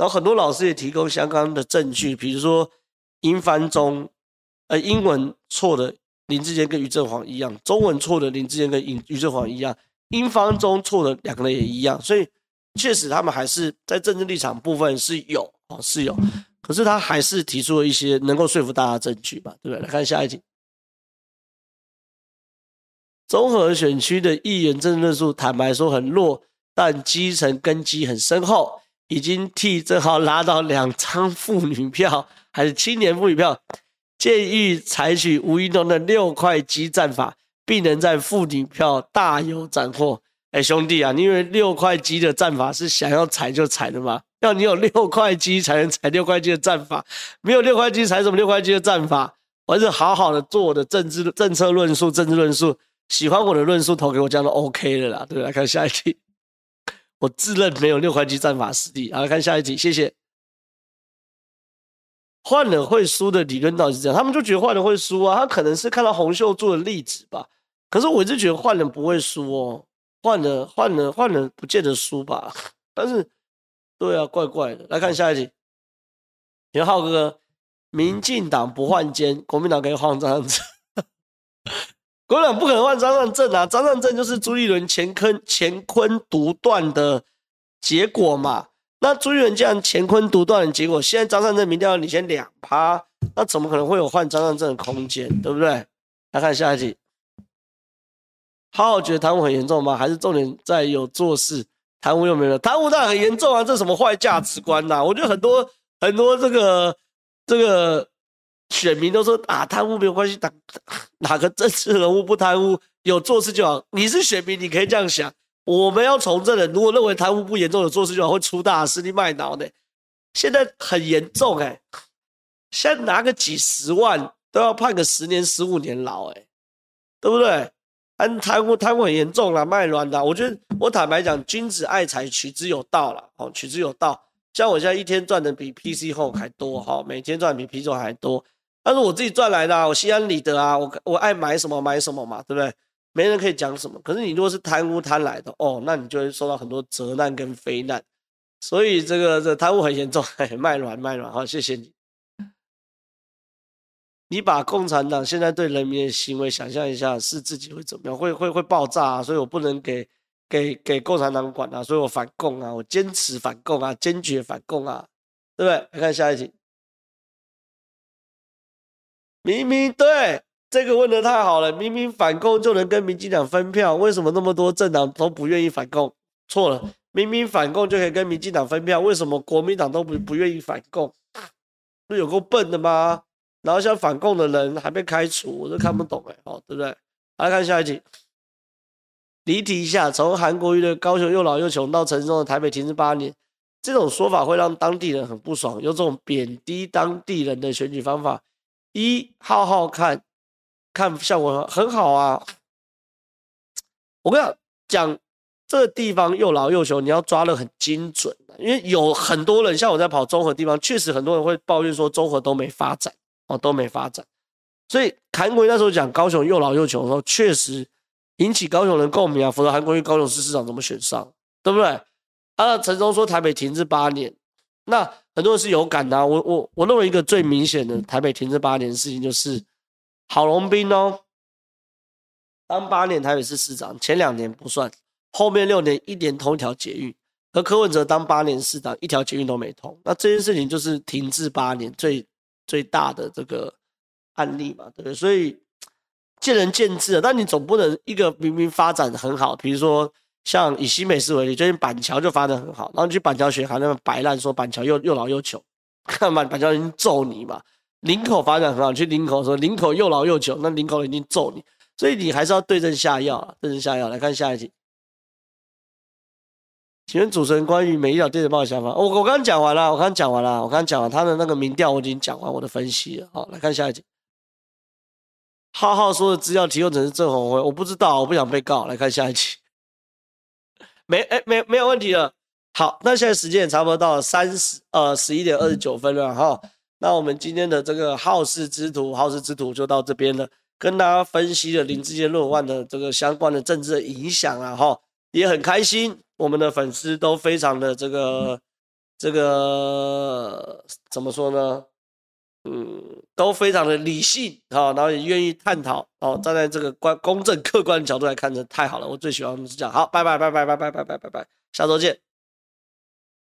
然后很多老师也提供相关的证据，比如说英翻中，呃，英文错的林志坚跟于正煌一样，中文错的林志坚跟于正煌一样，英方中错的两个人也一样，所以确实他们还是在政治立场部分是有哦，是有，可是他还是提出了一些能够说服大家的证据吧，对不对？来看下一题，综合选区的议员政治论述，坦白说很弱，但基层根基很深厚。已经替正皓拉到两张妇女票，还是青年妇女票，建议采取吴怡农的六块肌战法，必能在妇女票大有斩获。哎，兄弟啊，你以为六块肌的战法是想要踩就踩的吗？要你有六块肌才能踩六块肌的战法，没有六块肌踩什么六块肌的战法？我还是好好的做我的政治政策论述、政治论述，喜欢我的论述投给我，这样都 OK 了啦。对不对，来看下一题，我自认没有六块肌战法实力。好，来看下一题，谢谢。换了会输的理论到底是这样？他们就觉得换了会输啊，他可能是看到洪秀柱的例子吧。可是我一直觉得换了不会输哦。换了，换了，换了，不见得输吧？但是，对啊，怪怪的。来看下一题，元浩哥哥，民进党不换监，国民党可以换这样子。国民党不可能换张善政啊！张善政就是朱立伦乾坤乾坤独断的结果嘛。那朱立伦这样乾坤独断的结果，现在张善政民调领先两趴，那怎么可能会有换张善政的空间？对不对？来看下一题。好好觉得贪污很严重吗？还是重点在有做事？贪污又没了？贪污当然很严重啊！这什么坏价值观呐、我觉得很多很多这个这个选民都说啊，贪污没有关系，哪 哪个政治人物不贪污？有做事就好。你是选民，你可以这样想。我们要从政的，如果认为贪污不严重，有做事就好，会出大事，你卖脑的。现在很严重哎、现在拿个几十万都要判个十年、十五年牢哎、对不对？贪污贪污很严重啦，卖卵的。我觉得我坦白讲，君子爱财，取之有道啦。哦，取之有道。像我现在一天赚的比 PC 后还多，哈，每天赚比 PC Home 还多。但是我自己赚来的，啊，我心安理得啊，我我爱买什么买什么嘛，对不对？没人可以讲什么。可是你如果是贪污贪来的，哦，那你就会受到很多责难跟非难。所以这个这贪污很严重，嘿，卖卵卖卵，好，谢谢你。你把共产党现在对人民的行为想象一下，是自己会怎么样？会会会爆炸啊！所以我不能给给给共产党管啊！所以我反共啊！我坚持反共啊！坚决反共啊！对不对？来看下一题。明明对这个问的太好了，明明反共就能跟民进党分票，为什么那么多政党都不愿意反共？错了，明明反共就可以跟民进党分票，为什么国民党都不不愿意反共？不有够笨的吗？然后像反共的人还被开除，我都看不懂哎，哦，对不对？来看下一题，离题一下，从韩国瑜的高雄又老又穷到陈时中的台北停滞八年，这种说法会让当地人很不爽，有这种贬低当地人的选举方法。一浩浩看，看效果很好啊。我跟你讲，讲这个地方又老又穷，你要抓得很精准，因为有很多人像我在跑综合地方，确实很多人会抱怨说综合都没发展。哦，都没发展，所以韩国瑜那时候讲高雄又老又穷的时候，确实引起高雄人共鸣啊。否则韩国瑜高雄市市长怎么选上？对不对？啊，陈忠说台北停滞八年，那很多人是有感的啊。我我我认为一个最明显的台北停滞八年的事情就是郝龙斌哦，当八年台北市市长，前两年不算，后面六年一连通一条捷运，和柯文哲当八年市长，一条捷运都没通。那这件事情就是停滞八年最。最大的这个案例嘛，对不对？所以见仁见智啊。但你总不能一个明明发展很好，比如说像以新北市为例，最近板桥就发展很好，然后你去板桥学，还那么摆烂说板桥又又老又穷，看板，板桥已经揍你嘛。林口发展很好，去林口说林口又老又穷，那林口已经揍你，所以你还是要对症下药啊，对症下药。来看下一题。请问主持人关于美丽岛电子报的想法，我我刚刚讲完了，我刚刚讲完了，我刚刚讲完他的那个民调，我已经讲完我的分析了。好，来看下一集。浩浩说的资料提供者是郑鸿辉，我不知道，我不想被告。来看下一集。没，哎，没，没有问题了。好，那现在时间也差不多到了三十呃十一点二十九分了哈。那我们今天的这个好事之徒，好事之徒就到这边了，跟大家分析了林志坚论文的这个相关的政治的影响啊哈，也很开心。我们的粉丝都非常的这个这个怎么说呢？嗯，都非常的理性啊，然后也愿意探讨哦，站在这个观公正客观的角度来看，这太好了，我最喜欢的是这样。好，拜拜拜拜拜拜拜拜拜拜，下周见。